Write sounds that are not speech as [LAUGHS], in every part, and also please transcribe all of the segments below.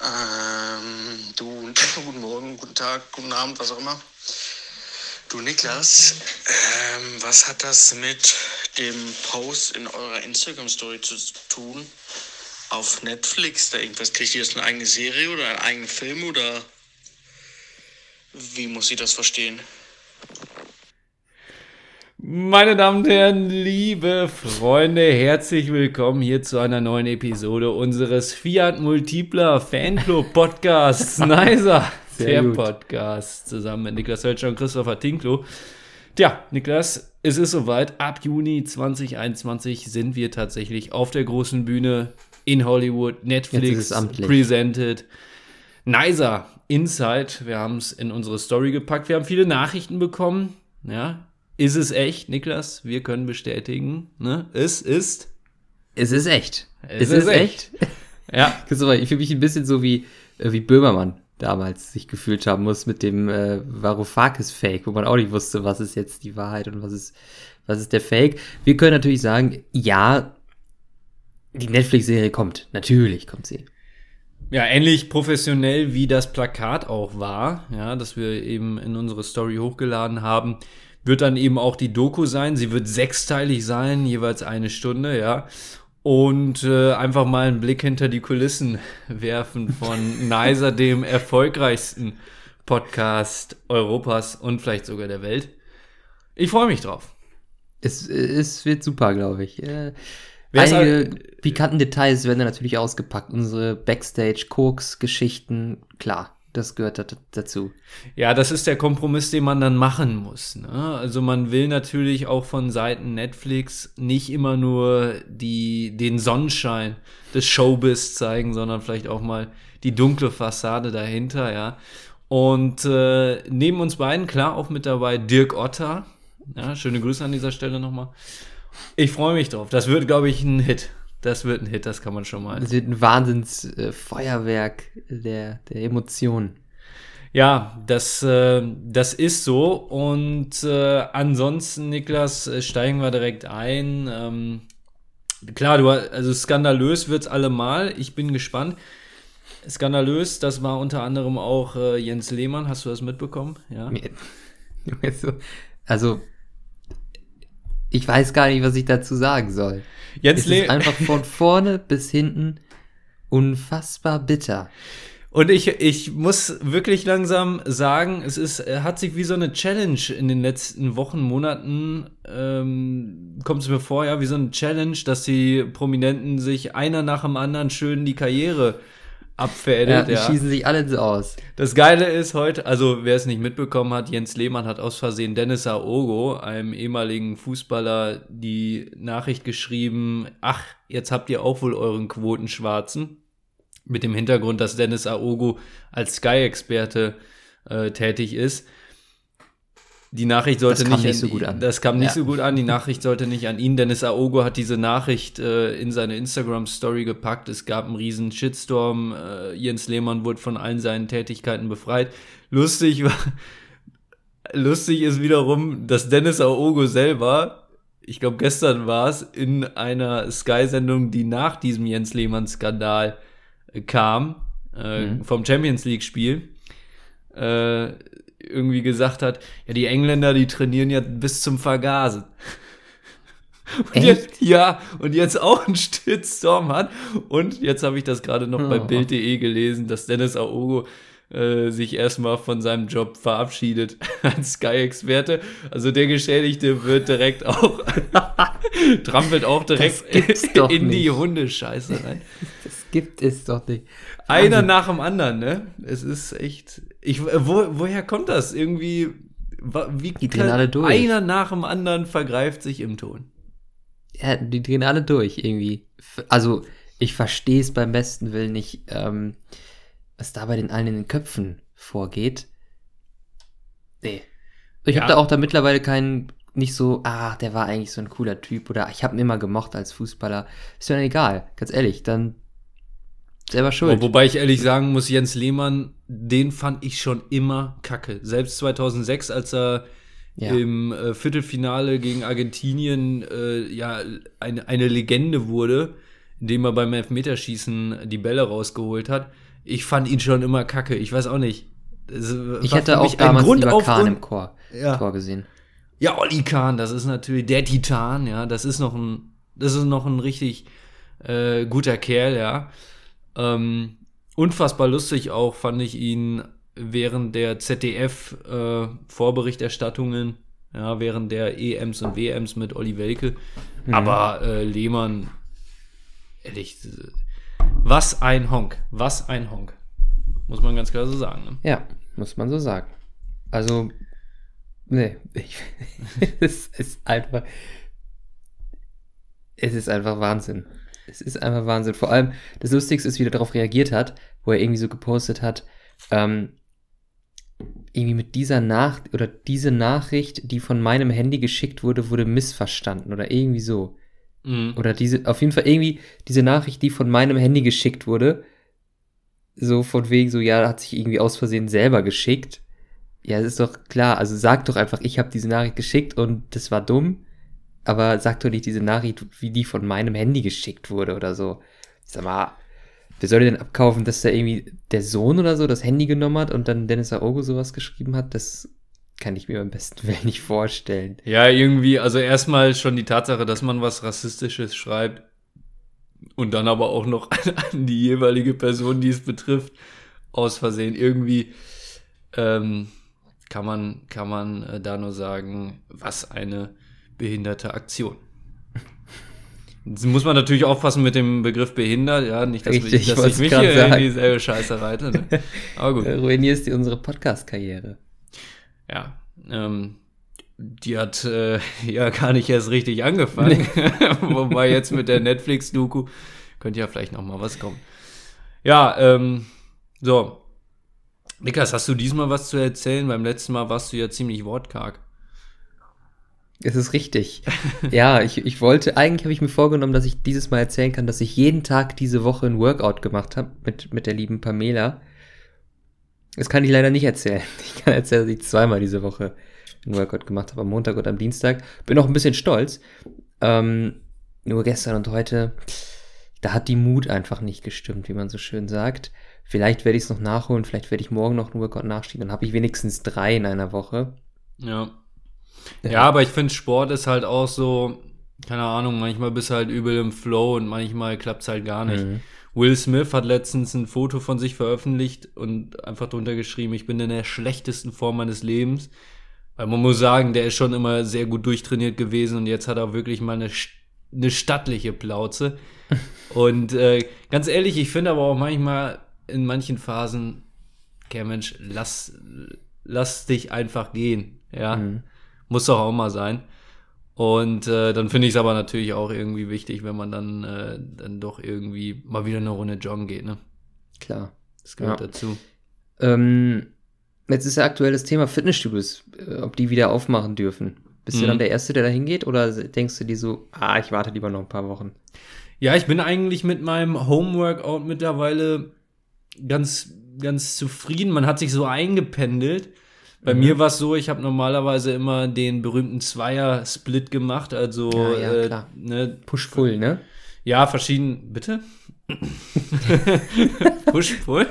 Ähm, du, [LAUGHS] guten Morgen, guten Tag, guten Abend, was auch immer. Du Niklas, ähm, was hat das mit dem Post in eurer Instagram-Story zu tun? Auf Netflix, da irgendwas, kriegt ihr jetzt eine eigene Serie oder einen eigenen Film oder wie muss ich das verstehen? Meine Damen und Herren, liebe Freunde, herzlich willkommen hier zu einer neuen Episode unseres Fiat Multipler Fanclub Podcasts [LAUGHS] Nicer, der gut. Podcast zusammen mit Niklas Hölscher und Christopher Tinklo. Tja, Niklas, es ist soweit. Ab Juni 2021 sind wir tatsächlich auf der großen Bühne in Hollywood. Netflix presented. Nicer Inside. Wir haben es in unsere Story gepackt. Wir haben viele Nachrichten bekommen. Ja, ist es echt, Niklas? Wir können bestätigen. Ne? Es ist. Es ist echt. Es ist echt. Ja, [LAUGHS] Christopher, ich fühle mich ein bisschen so wie, äh, wie Böhmermann damals sich gefühlt haben muss mit dem äh, Varoufakis-Fake, wo man auch nicht wusste, was ist jetzt die Wahrheit und was ist, was ist der Fake. Wir können natürlich sagen, ja, die Netflix-Serie kommt. Natürlich kommt sie. Ja, ähnlich professionell wie das Plakat auch war, ja, das wir eben in unsere Story hochgeladen haben, wird dann eben auch die Doku sein. Sie wird sechsteilig sein, jeweils eine Stunde, ja. Und äh, einfach mal einen Blick hinter die Kulissen [LAUGHS] werfen von [LAUGHS] Nicer, dem erfolgreichsten Podcast Europas und vielleicht sogar der Welt. Ich freue mich drauf. Es, es wird super, glaube ich. Äh, Wer ist einige pikanten Details werden da natürlich ausgepackt. Unsere Backstage-Koks-Geschichten, klar, das gehört da, dazu. Ja, das ist der Kompromiss, den man dann machen muss. Ne? Also man will natürlich auch von Seiten Netflix nicht immer nur die, den Sonnenschein des Showbiz zeigen, sondern vielleicht auch mal die dunkle Fassade dahinter, ja. Und äh, neben uns beiden, klar, auch mit dabei Dirk Otter. Ja, schöne Grüße an dieser Stelle nochmal. Ich freue mich drauf. Das wird, glaube ich, ein Hit. Das wird ein Hit, das kann man schon mal. Es wird ein Wahnsinns-Feuerwerk der, der Emotionen. Ja, das, äh, das ist so. Und äh, ansonsten, Niklas, äh, steigen wir direkt ein. Ähm, klar, du, also skandalös wird's allemal. Ich bin gespannt. Skandalös, das war unter anderem auch äh, Jens Lehmann. Hast du das mitbekommen? Ja. [LAUGHS] Also, ich weiß gar nicht, was ich dazu sagen soll. Jens Es ist einfach von [LAUGHS] vorne bis hinten unfassbar bitter. Und ich, ich muss wirklich langsam sagen, es ist, hat sich wie so eine Challenge in den letzten Wochen, Monaten, ähm, kommt es mir vor, ja, wie so eine Challenge, dass die Prominenten sich einer nach dem anderen schön die Karriere Ja, abfädet. die Ja, schießen sich alle so aus. Das Geile ist heute, also wer es nicht mitbekommen hat, Jens Lehmann hat aus Versehen Dennis Aogo, einem ehemaligen Fußballer, die Nachricht geschrieben, ach, jetzt habt ihr auch wohl euren Quotenschwarzen. Mit dem Hintergrund, dass Dennis Aogo als Sky-Experte äh, tätig ist. Die Nachricht sollte Das kam nicht, nicht so gut an. Das kam nicht Ja. so gut an. Die Nachricht sollte nicht an ihn. Dennis Aogo hat diese Nachricht äh, in seine Instagram-Story gepackt. Es gab einen riesen Shitstorm. Äh, Jens Lehmann wurde von allen seinen Tätigkeiten befreit. Lustig [LAUGHS] war, lustig ist wiederum, dass Dennis Aogo selber, ich glaube gestern war es, in einer Sky-Sendung, die nach diesem Jens Lehmann-Skandal äh, kam, äh, Mhm. vom Champions League-Spiel, äh, irgendwie gesagt hat, ja, die Engländer, die trainieren ja bis zum Vergasen. Und Echt? jetzt, ja, und jetzt auch einen Shitstorm hat. Und jetzt habe ich das gerade noch bei Oh. Bild.de gelesen, dass Dennis Aogo äh, sich erstmal von seinem Job verabschiedet [LAUGHS] als Sky-Experte. Also der Geschädigte wird direkt auch, [LAUGHS] trampelt auch direkt in die nicht. Hundescheiße rein. Das gibt es doch nicht. Einer Wahnsinn. nach dem anderen, ne? Es ist echt. Ich, wo, woher kommt das? Irgendwie. Wie Die drehen alle durch. Einer nach dem anderen vergreift sich im Ton. Ja, die drehen alle durch irgendwie. Also, ich verstehe es beim besten Willen nicht, ähm, was da bei den allen in den Köpfen vorgeht. Nee. Ich Ja. habe da auch da mittlerweile keinen, nicht so, ah, der war eigentlich so ein cooler Typ oder ich habe ihn immer gemocht als Fußballer. Ist mir dann egal, ganz ehrlich, dann selber schuld. Wobei ich ehrlich sagen muss, Jens Lehmann, den fand ich schon immer kacke. Selbst 2006, als er Ja. im äh, Viertelfinale gegen Argentinien äh, ja eine, eine Legende wurde, indem er beim Elfmeterschießen die Bälle rausgeholt hat. ich fand ihn schon immer kacke. Ich weiß auch nicht. Das Ich war hätte auch damals Grund lieber auf Kahn im Chor, Ja. Tor gesehen. Ja, Olli Kahn, das ist natürlich der Titan, ja. Das ist noch ein, das ist noch ein richtig äh, guter Kerl, ja. Ähm, unfassbar lustig auch fand ich ihn während der ZDF-Vorberichterstattungen, ja, während der EMs und WMs mit Olli Welke. Aber äh, Lehmann, ehrlich, äh, was ein Honk, was ein Honk. Muss man ganz klar so sagen. Ne? Ja, muss man so sagen. Also, nee, ich, [LAUGHS] es ist einfach, es ist einfach Wahnsinn. Es ist einfach Wahnsinn. Vor allem, das Lustigste ist, wie er darauf reagiert hat, wo er irgendwie so gepostet hat, ähm, irgendwie mit dieser Nach oder diese Nachricht, die von meinem Handy geschickt wurde, wurde missverstanden oder irgendwie so. Mhm. Oder diese, auf jeden Fall irgendwie diese Nachricht, die von meinem Handy geschickt wurde, so von wegen so, ja, hat sich irgendwie aus Versehen selber geschickt. Ja, es ist doch klar, also sag doch einfach, ich habe diese Nachricht geschickt und das war dumm, aber sag doch nicht diese Nachricht, wie die von meinem Handy geschickt wurde oder so. Ich sag mal, wer soll denn abkaufen, dass da irgendwie der Sohn oder so das Handy genommen hat und dann Dennis Aogo sowas geschrieben hat? Das kann ich mir beim besten [LAUGHS] Willen nicht vorstellen. Ja, irgendwie, also erstmal schon die Tatsache, dass man was Rassistisches schreibt und dann aber auch noch an, [LAUGHS] an die jeweilige Person, die es betrifft, aus Versehen. Irgendwie ähm, kann man, kann man äh, da nur sagen, was eine behinderte Aktion. Jetzt muss man natürlich aufpassen mit dem Begriff behindert, ja, nicht, dass, Richtig, ich, dass ich mich hier in sagen. dieselbe Scheiße reite. Ne? [LAUGHS] Aber gut. Ruinierst dir unsere Podcast-Karriere. Ja, ähm, die hat äh, [LAUGHS] ja gar nicht erst richtig angefangen. [LAUGHS] Wobei jetzt mit der Netflix-Doku könnte ja vielleicht noch mal was kommen. Ja, ähm, so. Niklas, hast du diesmal was zu erzählen? Beim letzten Mal warst du ja ziemlich wortkarg. Es ist richtig. ja, ich, ich wollte, eigentlich habe ich mir vorgenommen, dass ich dieses Mal erzählen kann, dass ich jeden Tag diese Woche ein Workout gemacht habe mit, mit der lieben Pamela. Das kann ich leider nicht erzählen. [LAUGHS] Ich kann erzählen, dass ich zweimal diese Woche ein Workout gemacht habe, am Montag und am Dienstag. Bin auch ein bisschen stolz. Ähm, nur gestern und heute, da hat die Mut einfach nicht gestimmt, wie man so schön sagt. Vielleicht werde ich es noch nachholen, vielleicht werde ich morgen noch ein Workout nachschieben. Dann habe ich wenigstens drei in einer Woche. Ja. Ja, aber ich finde, Sport ist halt auch so, keine Ahnung, manchmal bist du halt übel im Flow und manchmal klappt's halt gar nicht. Mhm. Will Smith hat letztens ein Foto von sich veröffentlicht und einfach drunter geschrieben, ich bin in der schlechtesten Form meines Lebens. Weil man muss sagen, der ist schon immer sehr gut durchtrainiert gewesen und jetzt hat er wirklich mal eine, eine stattliche Plauze. [LAUGHS] und äh, ganz ehrlich, ich finde aber auch manchmal in manchen Phasen, okay, Mensch, lass, lass dich einfach gehen. Ja, Mhm. Muss doch auch mal sein. Und äh, dann finde ich es aber natürlich auch irgendwie wichtig, wenn man dann, äh, dann doch irgendwie mal wieder eine Runde joggen geht, ne? Klar. Das gehört Ja. dazu. Ähm, jetzt ist ja aktuell das Thema Fitnessstudios, äh, ob die wieder aufmachen dürfen. Bist du Mhm. dann der Erste, der da hingeht? Oder denkst du dir so, ah, ich warte lieber noch ein paar Wochen? Ja, ich bin eigentlich mit meinem Homeworkout mittlerweile ganz, ganz zufrieden. Man hat sich so eingependelt. Bei Mhm. mir war es so, ich habe normalerweise immer den berühmten Zweier-Split gemacht, also Ja, ja, äh, ne, Push-Full, ne? ja, verschieden, bitte? [LAUGHS] Push-Pull?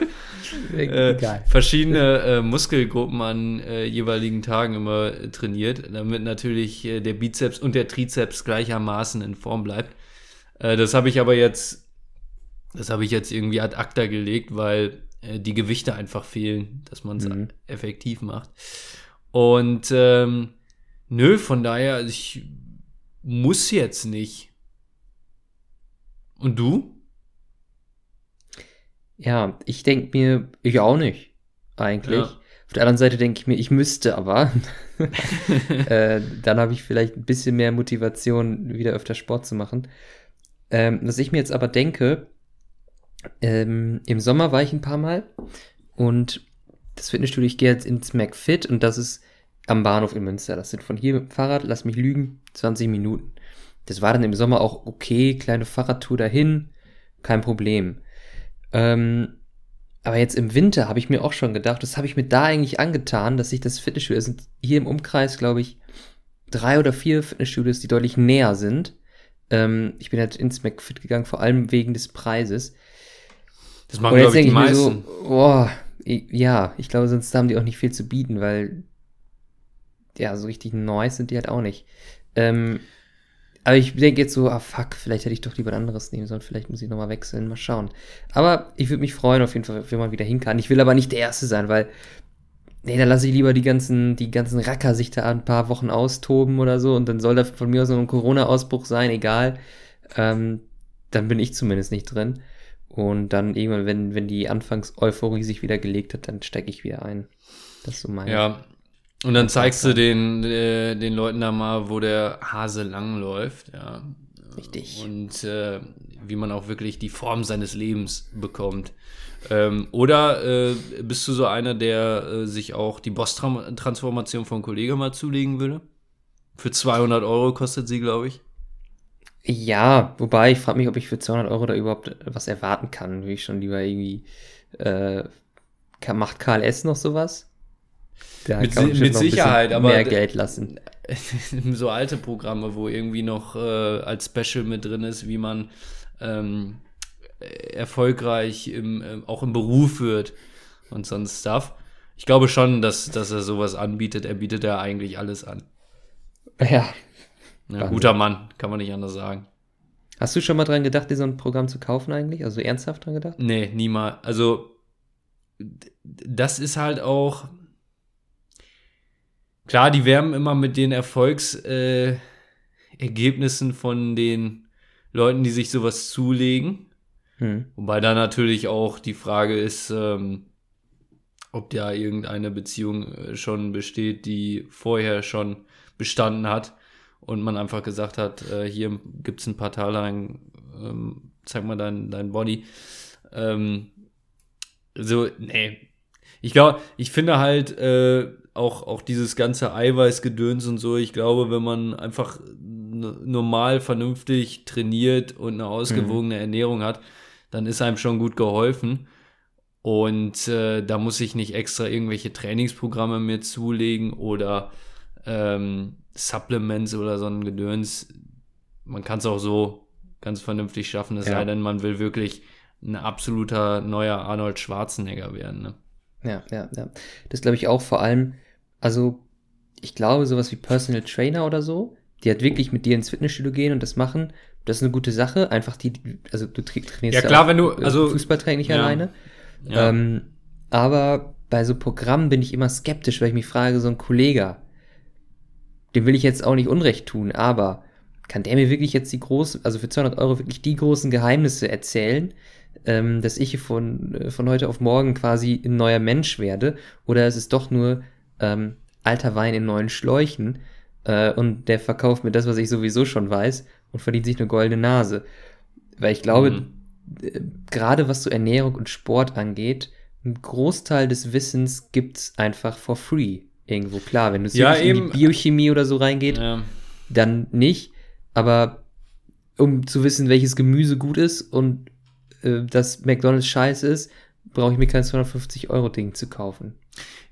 äh, verschiedene äh, Muskelgruppen an äh, jeweiligen Tagen immer äh, trainiert, damit natürlich äh, der Bizeps und der Trizeps gleichermaßen in Form bleibt. Äh, das habe ich aber jetzt, das habe ich jetzt irgendwie ad acta gelegt, weil äh, die Gewichte einfach fehlen, dass man es Mhm. effektiv macht. Und ähm, nö, von daher, also ich muss jetzt nicht. Und du? Ja, ich denke mir, ich auch nicht, eigentlich. Ja. Auf der anderen Seite denke ich mir, ich müsste aber. [LAUGHS] [LAUGHS] äh, dann habe ich vielleicht ein bisschen mehr Motivation, wieder öfter Sport zu machen. Ähm, was ich mir jetzt aber denke, ähm, im Sommer war ich ein paar Mal und das Fitnessstudio, ich gehe jetzt ins McFit und das ist am Bahnhof in Münster. Das sind von hier mit dem Fahrrad, lass mich lügen, 20 Minuten. Das war dann im Sommer auch okay, kleine Fahrradtour dahin, kein Problem. Ähm, aber jetzt im Winter habe ich mir auch schon gedacht, das habe ich mir da eigentlich angetan, dass ich das Fitnessstudio, es sind hier im Umkreis, glaube ich, drei oder vier Fitnessstudios, die deutlich näher sind. Ähm, ich bin halt ins McFit gegangen, vor allem wegen des Preises. Das machen, glaube ich, die ich mir so, meisten. Oh, ja, ich glaube, sonst haben die auch nicht viel zu bieten, weil ja, so richtig neu sind die halt auch nicht. Ähm, aber ich denke jetzt so, ah fuck, vielleicht hätte ich doch lieber ein anderes nehmen sollen, vielleicht muss ich nochmal wechseln, mal schauen. Aber ich würde mich freuen auf jeden Fall, wenn man wieder hin kann. Ich will aber nicht der Erste sein, weil, nee, da lasse ich lieber die ganzen, die ganzen Racker sich da ein paar Wochen austoben oder so und dann soll da von mir aus noch ein Corona-Ausbruch sein, egal. Ähm, dann bin ich zumindest nicht drin. Und dann irgendwann, wenn, wenn die Anfangs-Euphorie sich wieder gelegt hat, dann stecke ich wieder ein. Das ist so mein. Ja, und dann zeigst du den, äh, den Leuten da mal, wo der Hase langläuft, ja. Richtig. Und äh, wie man auch wirklich die Form seines Lebens bekommt. Ähm, oder äh, bist du so einer, der äh, sich auch die Boss-Transformation von Kollege mal zulegen würde? Für 200 Euro kostet sie, glaube ich. Ja, wobei ich frage mich, ob ich für 200 Euro da überhaupt was erwarten kann. Wie ich schon lieber irgendwie. Äh, macht KLS noch sowas? Da mit, mit Sicherheit, aber mehr Geld lassen. [LAUGHS] so alte Programme, wo irgendwie noch äh, als Special mit drin ist, wie man ähm, erfolgreich im, äh, auch im Beruf wird und sonst Stuff. Ich glaube schon, dass, dass er sowas anbietet. Er bietet ja eigentlich alles an. Ja. Ja guter Mann, kann man nicht anders sagen. Hast du schon mal dran gedacht, dir so ein Programm zu kaufen eigentlich? Also ernsthaft dran gedacht? Nee, niemals. Also, das ist halt auch, Klar, die werben immer mit den Erfolgsergebnissen äh, von den Leuten, die sich sowas zulegen. Hm. Wobei da natürlich auch die Frage ist, ähm, ob da irgendeine Beziehung äh, schon besteht, die vorher schon bestanden hat und man einfach gesagt hat, äh, hier gibt es ein paar Tage ähm, zeig mal dein, dein Body. Ähm, so, nee. Ich glaube, ich finde halt, äh, auch, auch dieses ganze Eiweißgedöns und so, ich glaube, wenn man einfach normal, vernünftig trainiert und eine ausgewogene mhm. Ernährung hat, dann ist einem schon gut geholfen. Und äh, da muss ich nicht extra irgendwelche Trainingsprogramme mir zulegen oder ähm, Supplements oder so ein Gedöns. Man kann es auch so ganz vernünftig schaffen, es ja. sei denn, man will wirklich ein absoluter neuer Arnold Schwarzenegger werden. Ne? Ja, ja, ja. Das glaube ich auch vor allem, also ich glaube, sowas wie Personal Trainer oder so, die halt wirklich mit dir ins Fitnessstudio gehen und das machen, das ist eine gute Sache. Einfach die, also du trainierst ja klar, auch, wenn du, äh, also Fußballtraining nicht ja. alleine. Ja. Ähm, aber bei so Programmen bin ich immer skeptisch, weil ich mich frage, so ein Kollege, dem will ich jetzt auch nicht Unrecht tun, aber kann der mir wirklich jetzt die großen, also für 200 Euro wirklich die großen Geheimnisse erzählen, ähm, dass ich von, äh, von heute auf morgen quasi ein neuer Mensch werde? Oder ist es doch nur ähm, alter Wein in neuen Schläuchen äh, und der verkauft mir das, was ich sowieso schon weiß und verdient sich eine goldene Nase. Weil ich glaube, mhm. äh, gerade was so Ernährung und Sport angeht, ein Großteil des Wissens gibt's einfach for free irgendwo. Klar, wenn du ja, in die Biochemie oder so reingeht, ja. dann nicht. Aber um zu wissen, welches Gemüse gut ist und äh, dass McDonalds scheiße ist, brauche ich mir kein 250 Euro Ding zu kaufen.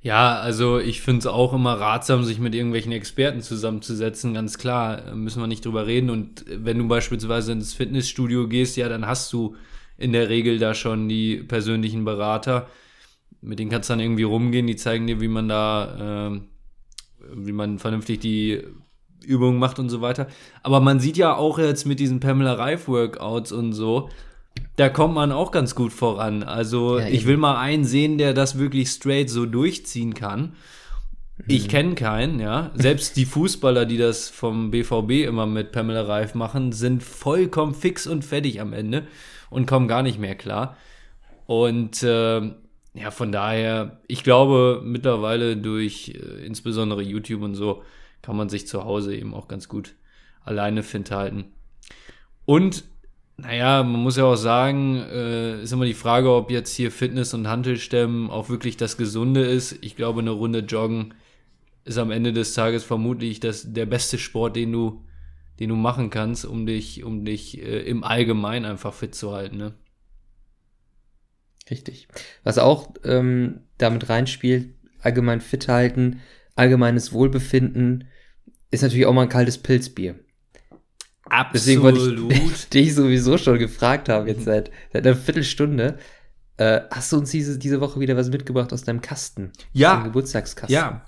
Ja, also ich finde es auch immer ratsam, sich mit irgendwelchen Experten zusammenzusetzen, ganz klar, müssen wir nicht drüber reden. Und wenn du beispielsweise ins Fitnessstudio gehst, ja, dann hast du in der Regel da schon die persönlichen Berater. Mit denen kannst du dann irgendwie rumgehen, die zeigen dir, wie man da, äh, wie man vernünftig die Übungen macht und so weiter. Aber man sieht ja auch jetzt mit diesen Pamela Reif Workouts und so, da kommt man auch ganz gut voran. Also ja, ich will mal einen sehen, der das wirklich straight so durchziehen kann. Ich mhm. kenne keinen, ja. Selbst die Fußballer, die das vom BVB immer mit Pamela Reif machen, sind vollkommen fix und fertig am Ende und kommen gar nicht mehr klar. Und äh, ja, von daher, ich glaube, mittlerweile durch äh, insbesondere YouTube und so kann man sich zu Hause eben auch ganz gut alleine fit halten. Und naja, man muss ja auch sagen, äh, ist immer die Frage, ob jetzt hier Fitness und Hantelstämmen auch wirklich das Gesunde ist. Ich glaube, eine Runde Joggen ist am Ende des Tages vermutlich das, der beste Sport, den du, den du machen kannst, um dich, um dich äh, im Allgemeinen einfach fit zu halten. Ne? Richtig. Was auch ähm, damit reinspielt, allgemein fit halten, allgemeines Wohlbefinden, ist natürlich auch mal ein kaltes Pilzbier. Absolut. Deswegen wollte ich [LAUGHS] dich sowieso schon gefragt haben, jetzt seit, seit einer Viertelstunde. Äh, hast du uns diese, diese Woche wieder was mitgebracht aus deinem Kasten? Ja. Aus deinem Geburtstagskasten. Ja.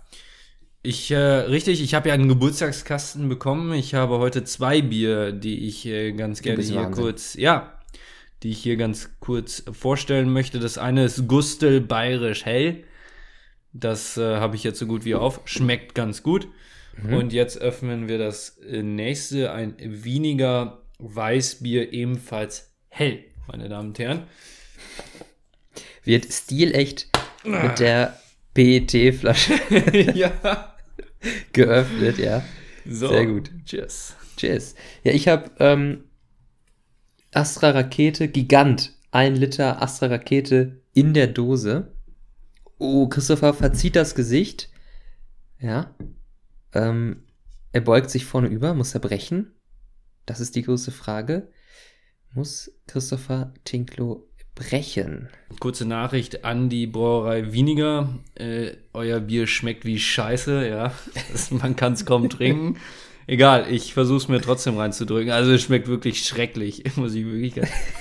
Ich, äh, richtig, ich habe ja einen Geburtstagskasten bekommen. Ich habe heute zwei Bier, die ich äh, ganz gerne hier Wahnsinn. kurz, ja, die ich hier ganz kurz vorstellen möchte. Das eine ist Gustel Bayerisch Hell. Das äh, habe ich jetzt so gut wie auf. Schmeckt ganz gut. Und jetzt öffnen wir das nächste, ein weniger Weißbier, ebenfalls hell, meine Damen und Herren. Wird stilecht mit der PET-Flasche [LAUGHS] ja. geöffnet, ja. So. Sehr gut. Cheers. Cheers. Ja, ich habe ähm, Astra Rakete Gigant. Ein Liter Astra Rakete in der Dose. Oh, Christopher verzieht das Gesicht. Ja. Ähm, er beugt sich vorne über. Muss er brechen? Das ist die große Frage. Muss Christopher Tinklo brechen? Kurze Nachricht an die Brauerei Winiger. Äh, euer Bier schmeckt wie Scheiße, ja. [LAUGHS] Man kann es kaum trinken. [LAUGHS] Egal, ich versuche es mir trotzdem reinzudrücken. Also es schmeckt wirklich schrecklich, [LAUGHS] muss ich wirklich.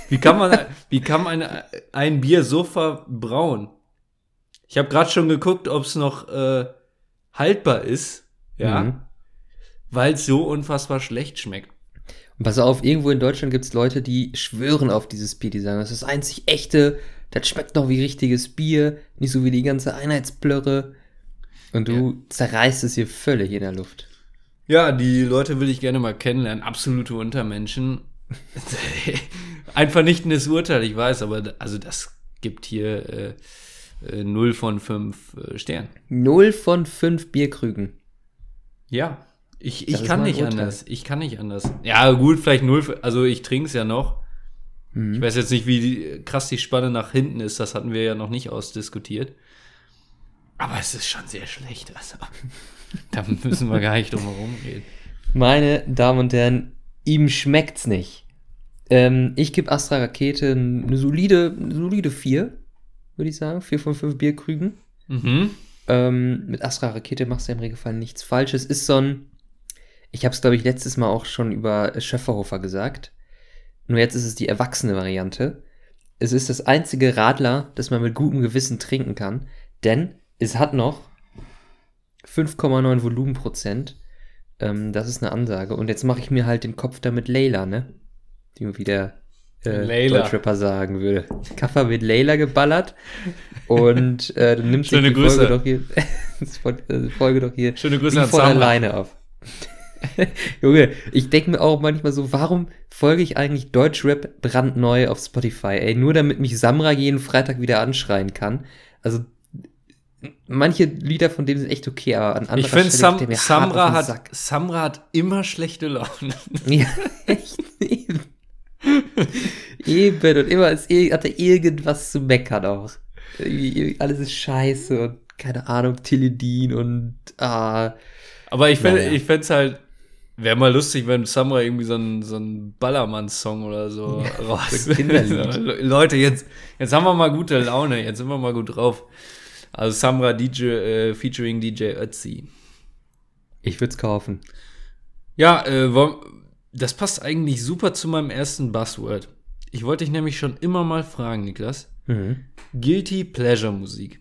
Wie kann man, wie kann man ein, Bier so verbrauen? Ich habe gerade schon geguckt, ob es noch äh, haltbar ist, ja, Mhm. weil es so unfassbar schlecht schmeckt. Und pass auf, irgendwo in Deutschland gibt es Leute, die schwören auf dieses Bier, die sagen, das ist das einzig echte, das schmeckt noch wie richtiges Bier, nicht so wie die ganze Einheitsblöre. Und du zerreißt es hier völlig in der Luft. Ja, die Leute will ich gerne mal kennenlernen. Absolute Untermenschen. [LAUGHS] Ein vernichtendes Urteil, ich weiß, aber also das gibt hier äh, äh, 0 von 5 äh, Sternen. Null von fünf Bierkrügen. Ja, ich, ich kann nicht Urteil. anders. Ich kann nicht anders. Ja, gut, vielleicht 0, also ich trinke es ja noch. Mhm. Ich weiß jetzt nicht, wie die, krass die Spanne nach hinten ist. Das hatten wir ja noch nicht ausdiskutiert. Aber es ist schon sehr schlecht. Also, [LAUGHS] da müssen wir gar nicht drum herum reden. Meine Damen und Herren, ihm schmeckt's nicht. Ähm, ich gebe Astra Rakete eine solide, eine solide 4, würde ich sagen. 4 von 5 Bierkrügen. Mhm. Ähm, mit Astra Rakete machst du im Regelfall nichts Falsches. Ist so ein, ich habe es glaube ich letztes Mal auch schon über Schöfferhofer gesagt. Nur jetzt ist es die erwachsene Variante. Es ist das einzige Radler, das man mit gutem Gewissen trinken kann, denn es hat noch 5,9 Volumenprozent. Ähm, das ist eine Ansage. Und jetzt mache ich mir halt den Kopf damit Leila, ne? Wie der äh, Layla. Deutschrapper sagen würde. Kaffer mit Leila geballert und äh, dann nimmt sich Schöne die Grüße. Folge doch hier, [LAUGHS] äh, Folge doch hier Schöne Grüße wie von alleine auf. [LAUGHS] Junge, ich denke mir auch manchmal so, warum folge ich eigentlich Deutschrap brandneu auf Spotify? Ey, nur damit mich Samra jeden Freitag wieder anschreien kann. Also manche Lieder von dem sind echt okay, aber an anderer Ich finde, Samra, hat. Samra hat immer schlechte Laune. [LAUGHS] Ja, echt. Eben. Eben. Und immer ist, ir- hat er irgendwas zu meckern auch. Alles ist scheiße und keine Ahnung, Teledin und ah. Aber ich fände Naja. ich fänd's halt, wäre mal lustig, wenn Samra irgendwie so ein, so ein Ballermann-Song oder so raus. Kinderlied. Le- [LAUGHS] Leute, jetzt, jetzt haben wir mal gute Laune, jetzt sind wir mal gut drauf. Also Samra DJ, äh, featuring DJ Ötzi. Ich würde es kaufen. Ja, äh, das passt eigentlich super zu meinem ersten Buzzword. Ich wollte dich nämlich schon immer mal fragen, Niklas. Mhm. Guilty Pleasure Musik.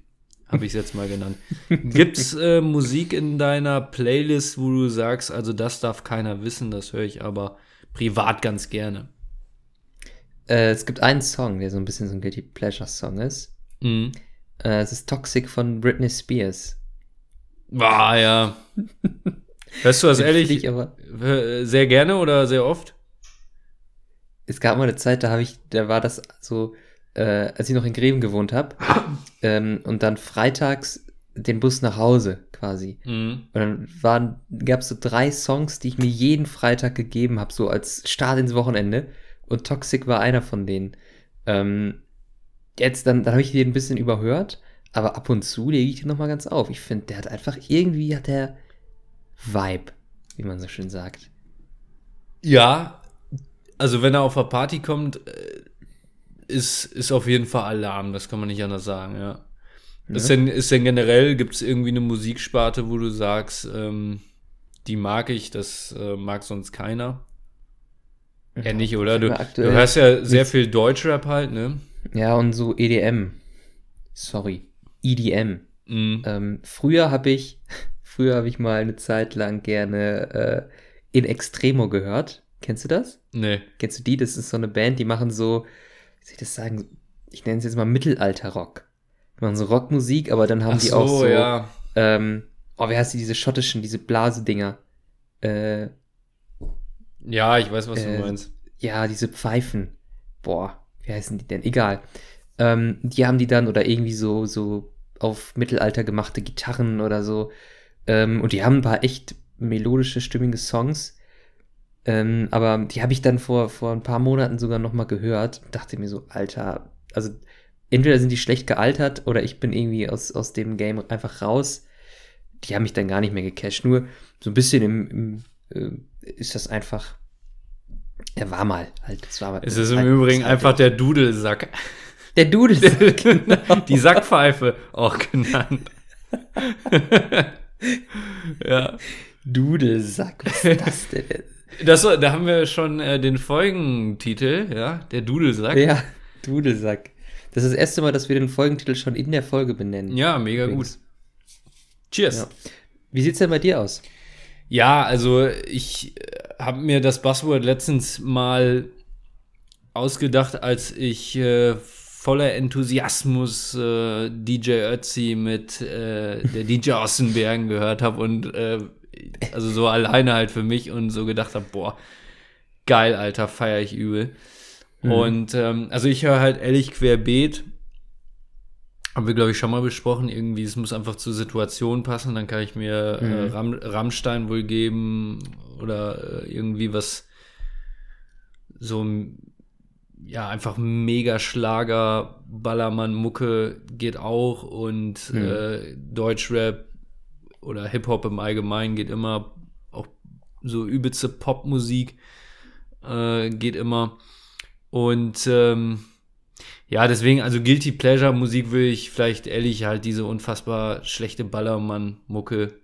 Habe ich es jetzt mal genannt. Gibt's äh, Musik in deiner Playlist, wo du sagst, also das darf keiner wissen, das höre ich aber privat ganz gerne. Äh, es gibt einen Song, der so ein bisschen so ein Guilty Pleasure Song ist. Mhm. Äh, es ist Toxic von Britney Spears. War ja. Hörst du das ehrlich ich sehr gerne oder sehr oft? es gab mal eine Zeit, da habe ich, da war das so, äh, als ich noch in Greven gewohnt habe, [COUGHS] ähm, und dann freitags den Bus nach Hause quasi. Mhm. Und dann gab es so drei Songs, die ich mir jeden Freitag gegeben habe, so als Start ins Wochenende. Und Toxic war einer von denen. Ähm, jetzt, dann, dann habe ich den ein bisschen überhört, aber ab und zu lege ich den nochmal ganz auf. Ich finde, der hat einfach, irgendwie hat der Vibe, wie man so schön sagt. Ja, also wenn er auf eine Party kommt, äh, ist, ist auf jeden Fall Alarm, das kann man nicht anders sagen, ja. Ist, denn, ist denn generell, gibt es irgendwie eine Musiksparte, wo du sagst, ähm, die mag ich, das äh, mag sonst keiner? Ja, nicht, oder? Du, du hörst ja sehr viel Deutschrap halt, ne? Ja, und so EDM. Sorry. EDM. Mhm. Ähm, früher habe ich, [LAUGHS] früher habe ich mal eine Zeit lang gerne äh, In Extremo gehört. Kennst du das? Nee. Kennst du die? Das ist so eine Band, die machen so, wie soll ich das sagen? Ich nenne es jetzt mal Mittelalter-Rock. Die machen so Rockmusik, aber dann haben Ach die auch so, ja. ähm, oh, wie heißt die, diese schottischen, diese Blasedinger? Äh, Ja, ich weiß, was Äh, du meinst. ja, diese Pfeifen. Boah, wie heißen die denn? Egal. Ähm, die haben die dann oder irgendwie so, so auf Mittelalter gemachte Gitarren oder so. Ähm, und die haben ein paar echt melodische, stimmige Songs. Ähm, aber die habe ich dann vor, vor ein paar Monaten sogar nochmal gehört dachte mir so, Alter, also entweder sind die schlecht gealtert oder ich bin irgendwie aus, aus dem Game einfach raus. Die haben mich dann gar nicht mehr gecasht. Nur so ein bisschen im, im äh, ist das einfach. Er war mal halt. Es, war mal, Es ist im halt- Übrigen einfach der Dudelsack. Der Dudel. [LAUGHS] genau. Die Sackpfeife auch genannt. [LAUGHS] ja. Dudelsack. Was ist das denn? Das, da haben wir schon äh, den Folgentitel, ja, der Dudelsack. ja, Dudelsack. Das ist das erste Mal, dass wir den Folgentitel schon in der Folge benennen. Ja, mega Übrigens. gut. Cheers. Ja. Wie sieht's denn bei dir aus? Ja, also ich habe mir das Buzzword letztens mal ausgedacht, als ich äh, voller Enthusiasmus äh, DJ Ötzi mit äh, der DJ aus den Bergen gehört habe und äh, also so alleine halt für mich und so gedacht habe, boah, geil, Alter, feier ich übel. Und ähm, also ich höre halt ehrlich querbeet. Haben wir, glaube ich, schon mal besprochen. Irgendwie, es muss einfach zur Situation passen. Dann kann ich mir äh, Mhm. Ram Rammstein wohl geben oder äh, irgendwie was so ja, einfach mega Schlager, Ballermann, Mucke geht auch und Mhm. äh, Deutschrap oder Hip-Hop im Allgemeinen geht immer, auch so übelste Popmusik äh, geht immer. Und ähm, ja, deswegen, also Guilty Pleasure Musik will ich vielleicht ehrlich halt diese unfassbar schlechte Ballermann-Mucke.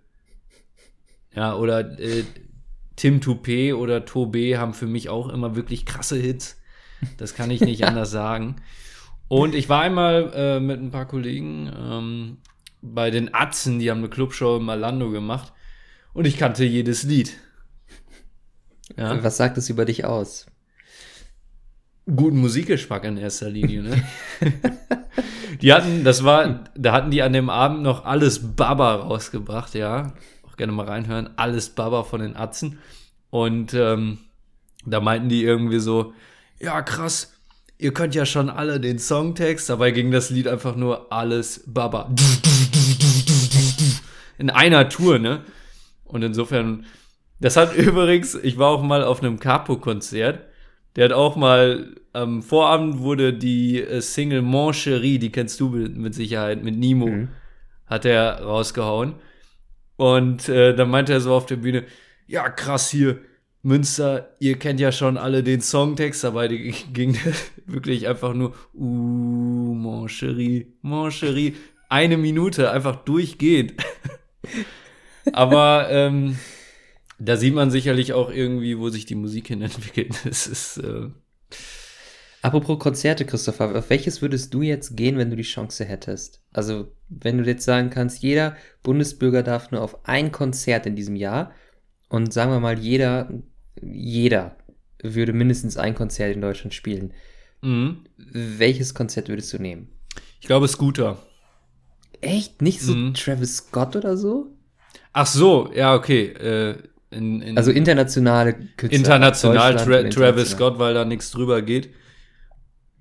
Ja, oder äh, Tim Toupé oder Tobé haben für mich auch immer wirklich krasse Hits. Das kann ich nicht [LAUGHS] anders sagen. Und ich war einmal äh, mit ein paar Kollegen ähm, bei den Atzen, die haben eine Clubshow in Malando gemacht. Und ich kannte jedes Lied. Ja. Was sagt es über dich aus? Guten Musikgeschmack in erster Linie, ne? die hatten, das war, da hatten die an dem Abend noch alles Baba rausgebracht, ja. Auch gerne mal reinhören. Alles Baba von den Atzen. Und ähm, da meinten die irgendwie so, ja, krass, ihr könnt ja schon alle den Songtext, dabei ging das Lied einfach nur alles Baba. In einer Tour, ne? Und insofern, das hat [LAUGHS] übrigens, ich war auch mal auf einem Capo-Konzert. Der hat auch mal, am Vorabend wurde die äh, Single Mon Cherie, die kennst du mit, Sicherheit, mit Nimo, Mhm. hat er rausgehauen. Und äh, dann meinte er so auf der Bühne, ja krass hier, Münster, ihr kennt ja schon alle den Songtext, dabei die- [LAUGHS] ging wirklich einfach nur, uh, Mon Cherie, Mon Cherie, eine Minute, einfach durchgehend. [LAUGHS] Aber ähm, da sieht man sicherlich auch irgendwie, wo sich die Musik hin entwickelt. [LAUGHS] Es ist, äh, Apropos Konzerte, Christopher, auf welches würdest du jetzt gehen, wenn du die Chance hättest? Also, wenn du jetzt sagen kannst, jeder Bundesbürger darf nur auf ein Konzert in diesem Jahr und sagen wir mal, jeder, jeder würde mindestens ein Konzert in Deutschland spielen. mhm. Welches Konzert würdest du nehmen? ich glaube, Scooter. Echt? Nicht so Mhm. Travis Scott oder so? Ach so, ja, okay. Äh, in, in, Also internationale Künstler. international Tra Travis international. Scott, weil da nichts drüber geht.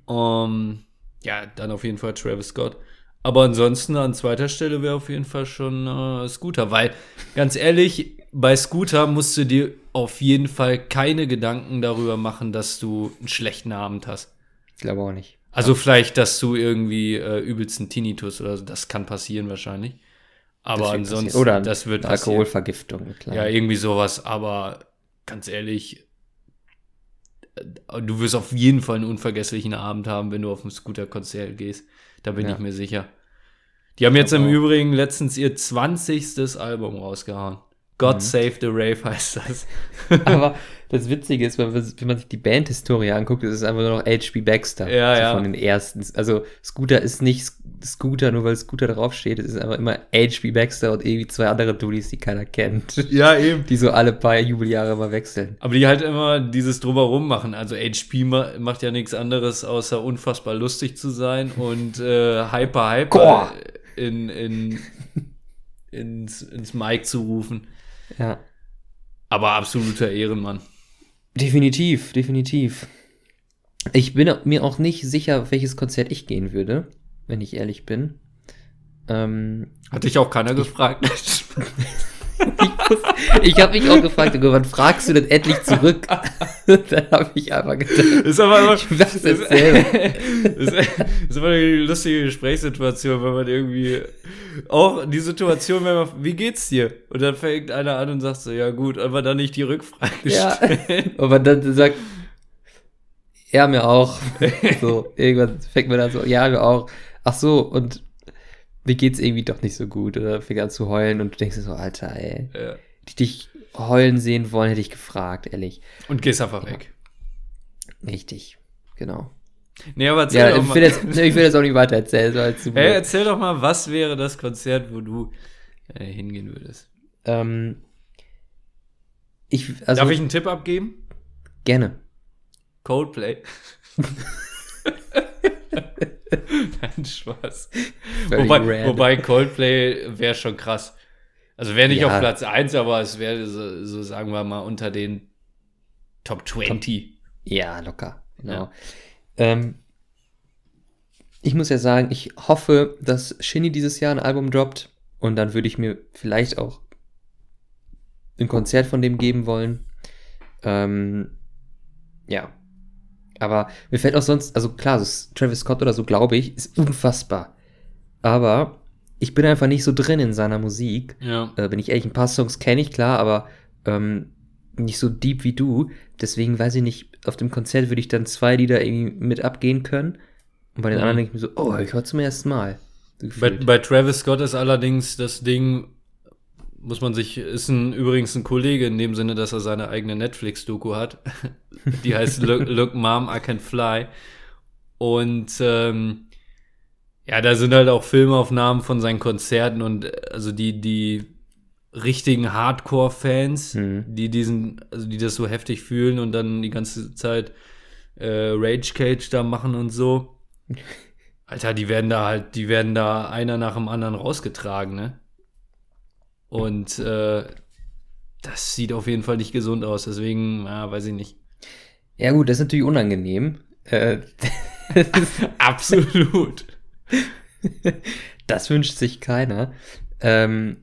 Um, ja, dann auf jeden Fall Travis Scott. Aber ansonsten an zweiter Stelle wäre auf jeden Fall schon äh, Scooter, weil ganz ehrlich, bei Scooter musst du dir auf jeden Fall keine Gedanken darüber machen, dass du einen schlechten Abend hast. Ich glaube auch nicht. Also vielleicht, dass du irgendwie äh, übelsten Tinnitus oder so, das kann passieren wahrscheinlich. Aber Das ansonsten. Oder das wird. Alkoholvergiftung. Klar. Ja, irgendwie sowas, aber ganz ehrlich, äh, du wirst auf jeden Fall einen unvergesslichen Abend haben, wenn du auf ein Scooter-Konzert gehst. Da bin Ja. ich mir sicher. Die haben jetzt im Übrigen letztens ihr 20. Album rausgehauen. God Save the Rave heißt das. [LAUGHS] Aber [LAUGHS] das Witzige ist, wenn, wenn man sich die Bandhistorie anguckt, ist es einfach nur noch H.B. Baxter. Ja, so ja. Von den ersten. Also Scooter ist nicht Scooter, nur weil Scooter draufsteht. Es ist einfach immer H.B. Baxter und irgendwie zwei andere Dudis, die keiner kennt. Ja, eben. Die so alle paar Jubeljahre mal wechseln. Aber die halt immer dieses Drumherum machen. Also HP ma macht ja nichts anderes, außer unfassbar lustig zu sein und äh, hyper, hyper Goa. in, in, ins, ins Mic zu rufen. Ja. Aber absoluter Ehrenmann. Definitiv, definitiv. Ich bin mir auch nicht sicher, auf welches Konzert ich gehen würde, wenn ich ehrlich bin. Ähm, Hat dich auch keiner gefragt. [LAUGHS] ich habe mich auch gefragt, wann fragst du denn endlich zurück? [LAUGHS] Dann habe ich einfach gedacht, ist aber immer, ich mach's jetzt selber. ist, ist immer eine lustige Gesprächssituation, wenn man irgendwie auch die Situation, wenn man, wie geht's dir? Und dann fängt einer an und sagt so, ja gut, aber dann nicht die Rückfrage Ja. stellen. [LAUGHS] Und man dann sagt, ja, mir auch. [LAUGHS] So, irgendwann fängt man dann so, ja, mir auch. Ach so, und mir geht's irgendwie doch nicht so gut. Oder fängt an zu heulen und du denkst dir so, Alter, ey, Ja. ich dich heulen sehen wollen, hätte ich gefragt, ehrlich. Und gehst einfach weg. Richtig, genau. Nee, aber erzähl Ja, doch ich mal. will, jetzt, nee, [LAUGHS] ich will jetzt auch nicht weiter erzählen. So Hey, erzähl doch mal, was wäre das Konzert, wo du äh, hingehen würdest? ähm, ich, also, Darf ich einen Tipp abgeben? gerne. Coldplay. [LAUGHS] [LAUGHS] Nein, Spaß. Wobei, random. wobei Coldplay wäre schon krass. Also wäre nicht Ja. auf Platz 1, aber es wäre so, so, sagen wir mal, unter den Top 20. Ja, locker. Genau. Ja. Ähm, ich muss ja sagen, ich hoffe, dass Shinny dieses Jahr ein Album droppt und dann würde ich mir vielleicht auch ein Konzert von dem geben wollen. Ähm, ja. Aber mir fällt auch sonst, also klar, so Travis Scott oder so, glaube ich, ist unfassbar. Aber ich bin einfach nicht so drin in seiner Musik. Ja. Äh, bin ich ehrlich, ein paar Songs kenne ich, klar, aber ähm, nicht so deep wie du. Deswegen weiß ich nicht, auf dem Konzert würde ich dann zwei Lieder irgendwie mit abgehen können. Und bei den Mhm. anderen denke ich mir so, oh, ich höre zum ersten Mal. Bei, bei Travis Scott ist allerdings das Ding, muss man sich, ist ein, übrigens ein Kollege in dem Sinne, dass er seine eigene Netflix-Doku hat. [LAUGHS] Die heißt Look, Look Mom, I Can Fly. Und ähm, ja, da sind halt auch Filmaufnahmen von seinen Konzerten und also die, die richtigen Hardcore-Fans, Mhm. die diesen, also die das so heftig fühlen und dann die ganze Zeit äh, Rage Cage da machen und so. [LAUGHS] Alter, die werden da halt, die werden da einer nach dem anderen rausgetragen, ne? Und äh, das sieht auf jeden Fall nicht gesund aus, deswegen, ja, weiß ich nicht. ja gut, das ist natürlich unangenehm. Äh, [LAUGHS] [LAUGHS] Absolut. [LAUGHS] das wünscht sich keiner. Ähm,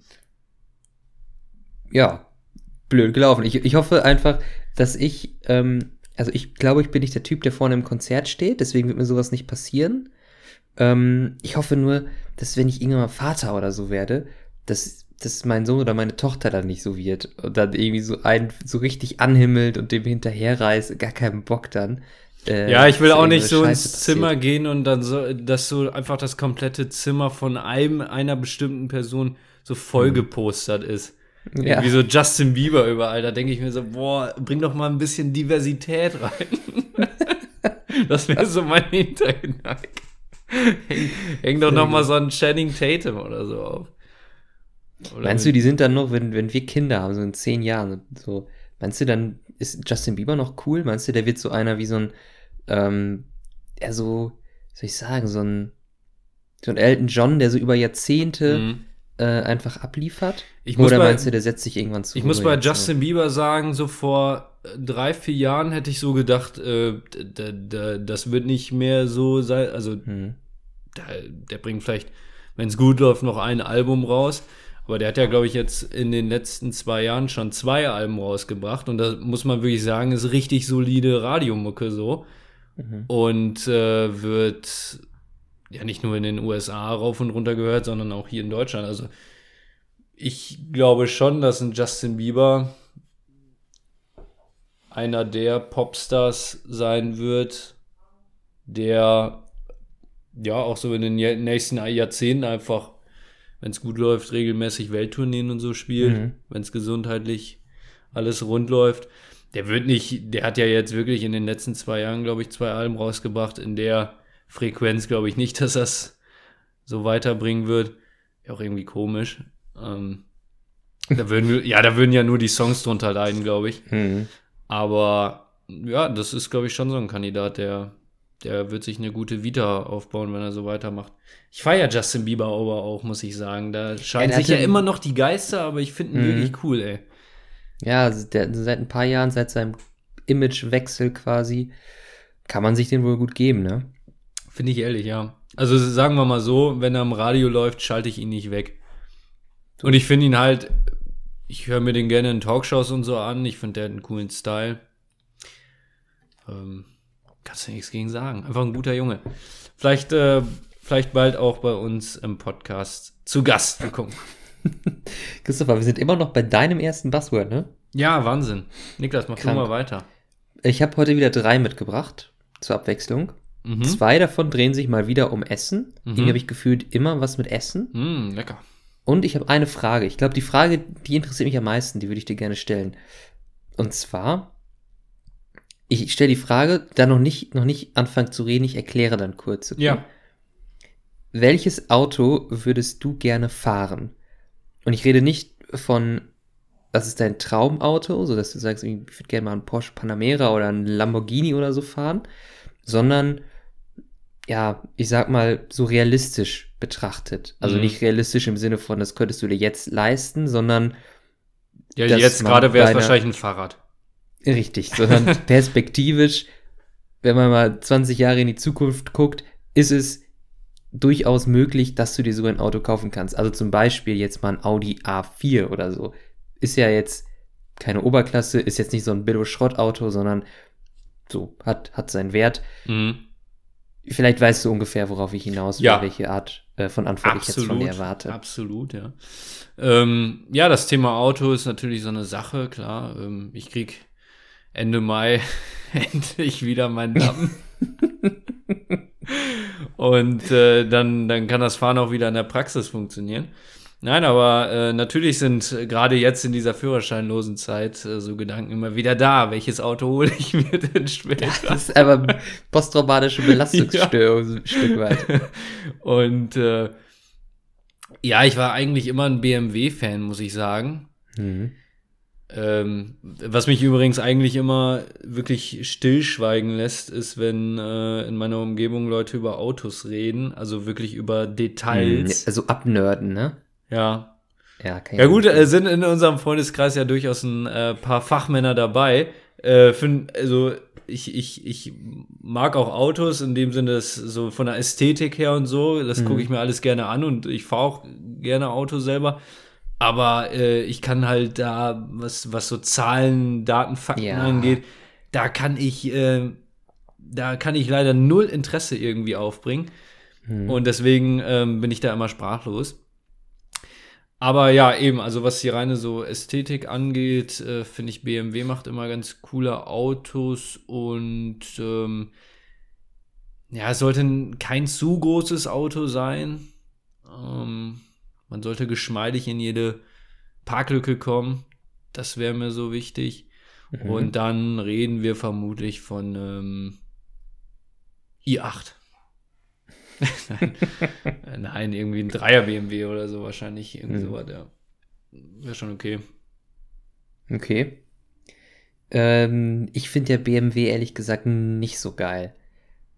ja, blöd gelaufen. Ich, ich hoffe einfach, dass ich, ähm, also ich glaube, ich bin nicht der Typ, der vorne im Konzert steht, deswegen wird mir sowas nicht passieren. Ähm, ich hoffe nur, dass wenn ich irgendwann mal Vater oder so werde, dass, dass mein Sohn oder meine Tochter dann nicht so wird und dann irgendwie so einen so richtig anhimmelt und dem hinterherreißt, gar keinen Bock dann. Äh, Ja, ich will auch nicht so Scheiße ins passiert. Zimmer gehen und dann so, dass so einfach das komplette Zimmer von einem, einer bestimmten Person so vollgepostert ist. Ja. Wie so Justin Bieber überall. Da denke ich mir so, boah, bring doch mal ein bisschen Diversität rein. [LAUGHS] das wäre so mein Hintergedanke. Häng, häng doch noch mal so einen Channing Tatum oder so auf. Oder Meinst du, die sind dann noch, wenn, wenn wir Kinder haben, so in zehn Jahren, so, meinst du, dann ist Justin Bieber noch cool? Meinst du, der wird so einer wie so ein, ähm, er so, wie soll ich sagen, so ein, so ein Elton John, der so über Jahrzehnte Mhm. äh, einfach abliefert? Ich muss Oder bei- meinst du, der setzt sich irgendwann zu? Ich muss bei jetzt so? Justin Bieber sagen, so vor äh, drei, vier Jahren hätte ich so gedacht, äh, das wird nicht mehr so sein. Also, Hm. der, der bringt vielleicht, wenn es gut läuft, noch ein Album raus. Aber der hat ja, glaube ich, jetzt in den letzten zwei Jahren schon zwei Alben rausgebracht. Und da muss man wirklich sagen, ist richtig solide Radiomucke so. Mhm. Und äh, wird ja nicht nur in den USA rauf und runter gehört, sondern auch hier in Deutschland. Also ich glaube schon, dass ein Justin Bieber einer der Popstars sein wird, der ja auch so in den nächsten Jahrzehnten einfach wenn es gut läuft, regelmäßig Welttourneen und so spielt, Mhm. wenn es gesundheitlich alles rund läuft. Der wird nicht, der hat ja jetzt wirklich in den letzten zwei Jahren, glaube ich, zwei Alben rausgebracht. In der Frequenz glaube ich nicht, dass das so weiterbringen wird. Ja, auch irgendwie komisch. Ähm, da würden wir, ja, da würden ja nur die Songs drunter leiden, glaube ich. Mhm. Aber ja, das ist, glaube ich, schon so ein Kandidat, der, der wird sich eine gute Vita aufbauen, wenn er so weitermacht. Ich feiere Justin Bieber aber auch, muss ich sagen. Da scheinen der sich ja immer noch die Geister, aber ich finde ihn Mhm. wirklich cool, ey. Ja, der, seit ein paar Jahren, seit seinem Imagewechsel quasi, kann man sich den wohl gut geben, ne? Finde ich ehrlich, ja. Also sagen wir mal so, wenn er am Radio läuft, schalte ich ihn nicht weg. Und ich finde ihn halt, ich höre mir den gerne in Talkshows und so an. Ich finde, der hat einen coolen Style. Ähm, kannst du nichts gegen sagen. Einfach ein guter Junge. Vielleicht, äh, vielleicht bald auch bei uns im Podcast zu Gast. Wir gucken. [LAUGHS] Christopher, wir sind immer noch bei deinem ersten Buzzword, ne? Ja, Wahnsinn. Niklas, mach Krank. du mal weiter. Ich habe heute wieder drei mitgebracht, zur Abwechslung. Mhm. Zwei davon drehen sich mal wieder um Essen. Mhm. Irgendwie habe ich gefühlt immer was mit Essen. Mm, lecker. Und ich habe eine Frage. Ich glaube, die Frage, die interessiert mich am meisten, die würde ich dir gerne stellen. Und zwar, ich stelle die Frage, da noch nicht, noch nicht anfangen zu reden, ich erkläre dann kurz. okay? Ja. Welches Auto würdest du gerne fahren? Und ich rede nicht von, das ist dein Traumauto, so dass du sagst, ich würde gerne mal einen Porsche Panamera oder einen Lamborghini oder so fahren, sondern ja, ich sag mal, so realistisch betrachtet. Also Mhm. nicht realistisch im Sinne von, das könntest du dir jetzt leisten, sondern Ja, jetzt gerade wäre es wahrscheinlich ein Fahrrad. Richtig, sondern [LAUGHS] perspektivisch, wenn man mal 20 Jahre in die Zukunft guckt, ist es durchaus möglich, dass du dir so ein Auto kaufen kannst. Also zum Beispiel jetzt mal ein Audi A4 oder so. Ist ja jetzt keine Oberklasse, ist jetzt nicht so ein Billo-Schrottauto, sondern so, hat, hat seinen Wert. Mhm. Vielleicht weißt du ungefähr, worauf ich hinaus will, Ja. welche Art äh, von Antwort ich jetzt von dir erwarte. Absolut, ja. Ähm, ja, das Thema Auto ist natürlich so eine Sache, klar. Ähm, ich krieg Ende Mai [LAUGHS] endlich wieder meinen Lappen. Und äh, dann, dann kann das Fahren auch wieder in der Praxis funktionieren. Nein, aber äh, natürlich sind gerade jetzt in dieser führerscheinlosen Zeit äh, so Gedanken immer wieder da. Welches Auto hole ich mir denn später? Das ist aber posttraumatische Belastungsstörung, [LAUGHS] so ein Stück weit. Und äh, ja, ich war eigentlich immer ein BMW-Fan, muss ich sagen. Mhm. Ähm, was mich übrigens eigentlich immer wirklich stillschweigen lässt, ist, wenn äh, in meiner Umgebung Leute über Autos reden, also wirklich über Details. Also abnörden, ne? Ja. Ja, Ja gut, äh, sind in unserem Freundeskreis ja durchaus ein äh, paar Fachmänner dabei. Äh, für, also ich, ich, ich mag auch Autos in dem Sinne, dass so von der Ästhetik her und so, das Mhm. gucke ich mir alles gerne an und ich fahre auch gerne Auto selber. Aber äh, ich kann halt da, was, was so Zahlen, Daten, Fakten Ja. angeht, da kann ich, äh, da kann ich leider null Interesse irgendwie aufbringen. Hm. Und deswegen ähm, bin ich da immer sprachlos. Aber ja, eben, also was die reine so Ästhetik angeht, äh, finde ich, BMW macht immer ganz coole Autos und ähm, ja, es sollte kein zu großes Auto sein. Ähm, man sollte geschmeidig in jede Parklücke kommen. Das wäre mir so wichtig. Mhm. Und dann reden wir vermutlich von ähm, i8. [LAUGHS] Nein. Nein, irgendwie ein Dreier BMW oder so wahrscheinlich. Irgendwie Mhm. sowas, ja. Wäre schon okay. Okay. Ähm, ich finde ja BMW ehrlich gesagt nicht so geil.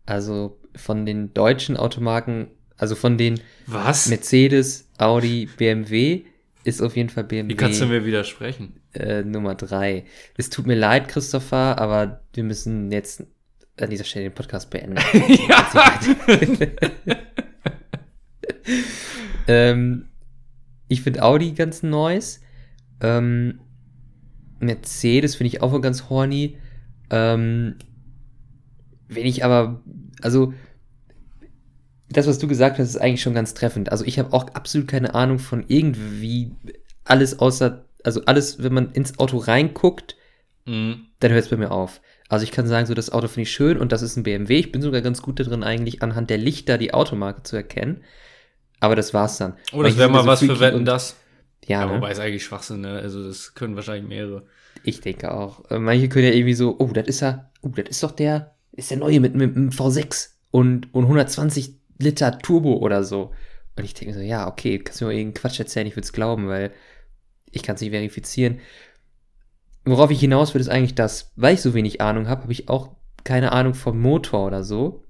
Also von den deutschen Automarken, also von den Was? Mercedes, Audi, BMW, ist auf jeden Fall BMW Wie kannst du mir widersprechen? äh, Nummer drei. Es tut mir leid, Christopher, aber wir müssen jetzt an dieser Stelle den Podcast beenden. [LAUGHS] ja. [LAUGHS] ähm, ich finde Audi ganz nice. Ähm, Mercedes finde ich auch ganz horny. Ähm, wenn ich aber, also, das, was du gesagt hast, ist eigentlich schon ganz treffend. Also, ich habe auch absolut keine Ahnung von irgendwie alles außer, also alles, wenn man ins Auto reinguckt, Mhm. dann hört es bei mir auf. Also ich kann sagen, so das Auto finde ich schön und das ist ein BMW. Ich bin sogar ganz gut darin, eigentlich anhand der Lichter die Automarke zu erkennen. Aber das war's dann. Oh, das wäre mal so was für Wetten, das. Ja, Ja, ne? wobei ist eigentlich Schwachsinn, ne? Also das können wahrscheinlich mehrere. Ich denke auch. Äh, Manche können ja irgendwie so, oh, das ist ja, oh, das ist doch der, ist der neue mit, mit einem V6 und, und 120 Liter Turbo oder so. Und ich denke so, ja, okay, kannst du mir irgendeinen Quatsch erzählen, ich würde es glauben, weil ich kann es nicht verifizieren. Worauf ich hinaus will, ist eigentlich das, weil ich so wenig Ahnung habe, habe ich auch keine Ahnung vom Motor oder so.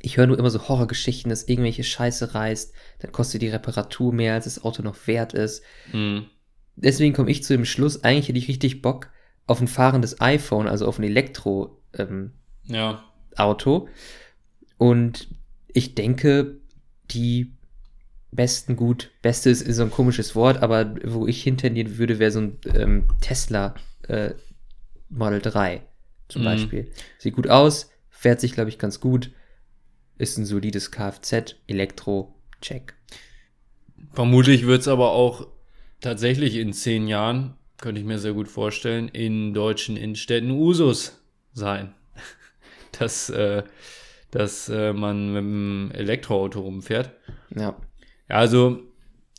Ich höre nur immer so Horrorgeschichten, dass irgendwelche Scheiße reißt, dann kostet die Reparatur mehr, als das Auto noch wert ist Hm. deswegen komme ich zu dem Schluss, eigentlich hätte ich richtig Bock auf ein fahrendes iPhone, also auf ein Elektro-Auto. Ähm, Ja. Auto. Und ich denke, die besten, gut, beste ist, ist so ein komisches Wort, aber wo ich hintendieren würde, wäre so ein ähm, Tesla äh, Model 3 zum Mhm. Beispiel. Sieht gut aus, fährt sich, glaube ich, ganz gut, ist ein solides Kfz, Elektro, check. Vermutlich wird es aber auch tatsächlich in zehn Jahren, könnte ich mir sehr gut vorstellen, in deutschen Innenstädten Usus sein. [LAUGHS] Dass, äh, dass äh, man mit einem Elektroauto rumfährt. Ja. Ja, also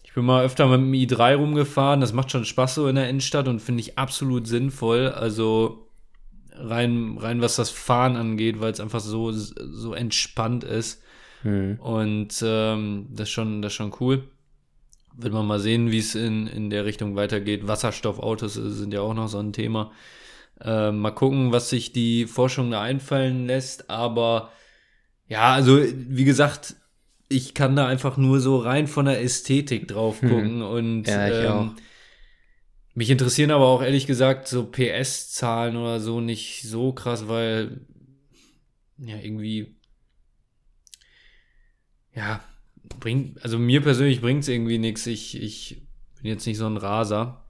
ich bin mal öfter mit dem i3 rumgefahren. Das macht schon Spaß so in der Innenstadt und finde ich absolut sinnvoll. Also rein, rein was das Fahren angeht, weil es einfach so, so entspannt ist. Hm. Und ähm, das, ist schon, das ist schon cool. Wird man mal sehen, wie es in, in der Richtung weitergeht. Wasserstoffautos sind ja auch noch so ein Thema. Äh, mal gucken, was sich die Forschung da einfallen lässt. Aber ja, also wie gesagt, ich kann da einfach nur so rein von der Ästhetik drauf Hm. gucken. Und Ja, auch. mich interessieren aber auch ehrlich gesagt so PS-Zahlen oder so nicht so krass, weil ja irgendwie ja bringt also mir persönlich bringt es irgendwie nichts. Ich ich bin jetzt nicht so ein Raser.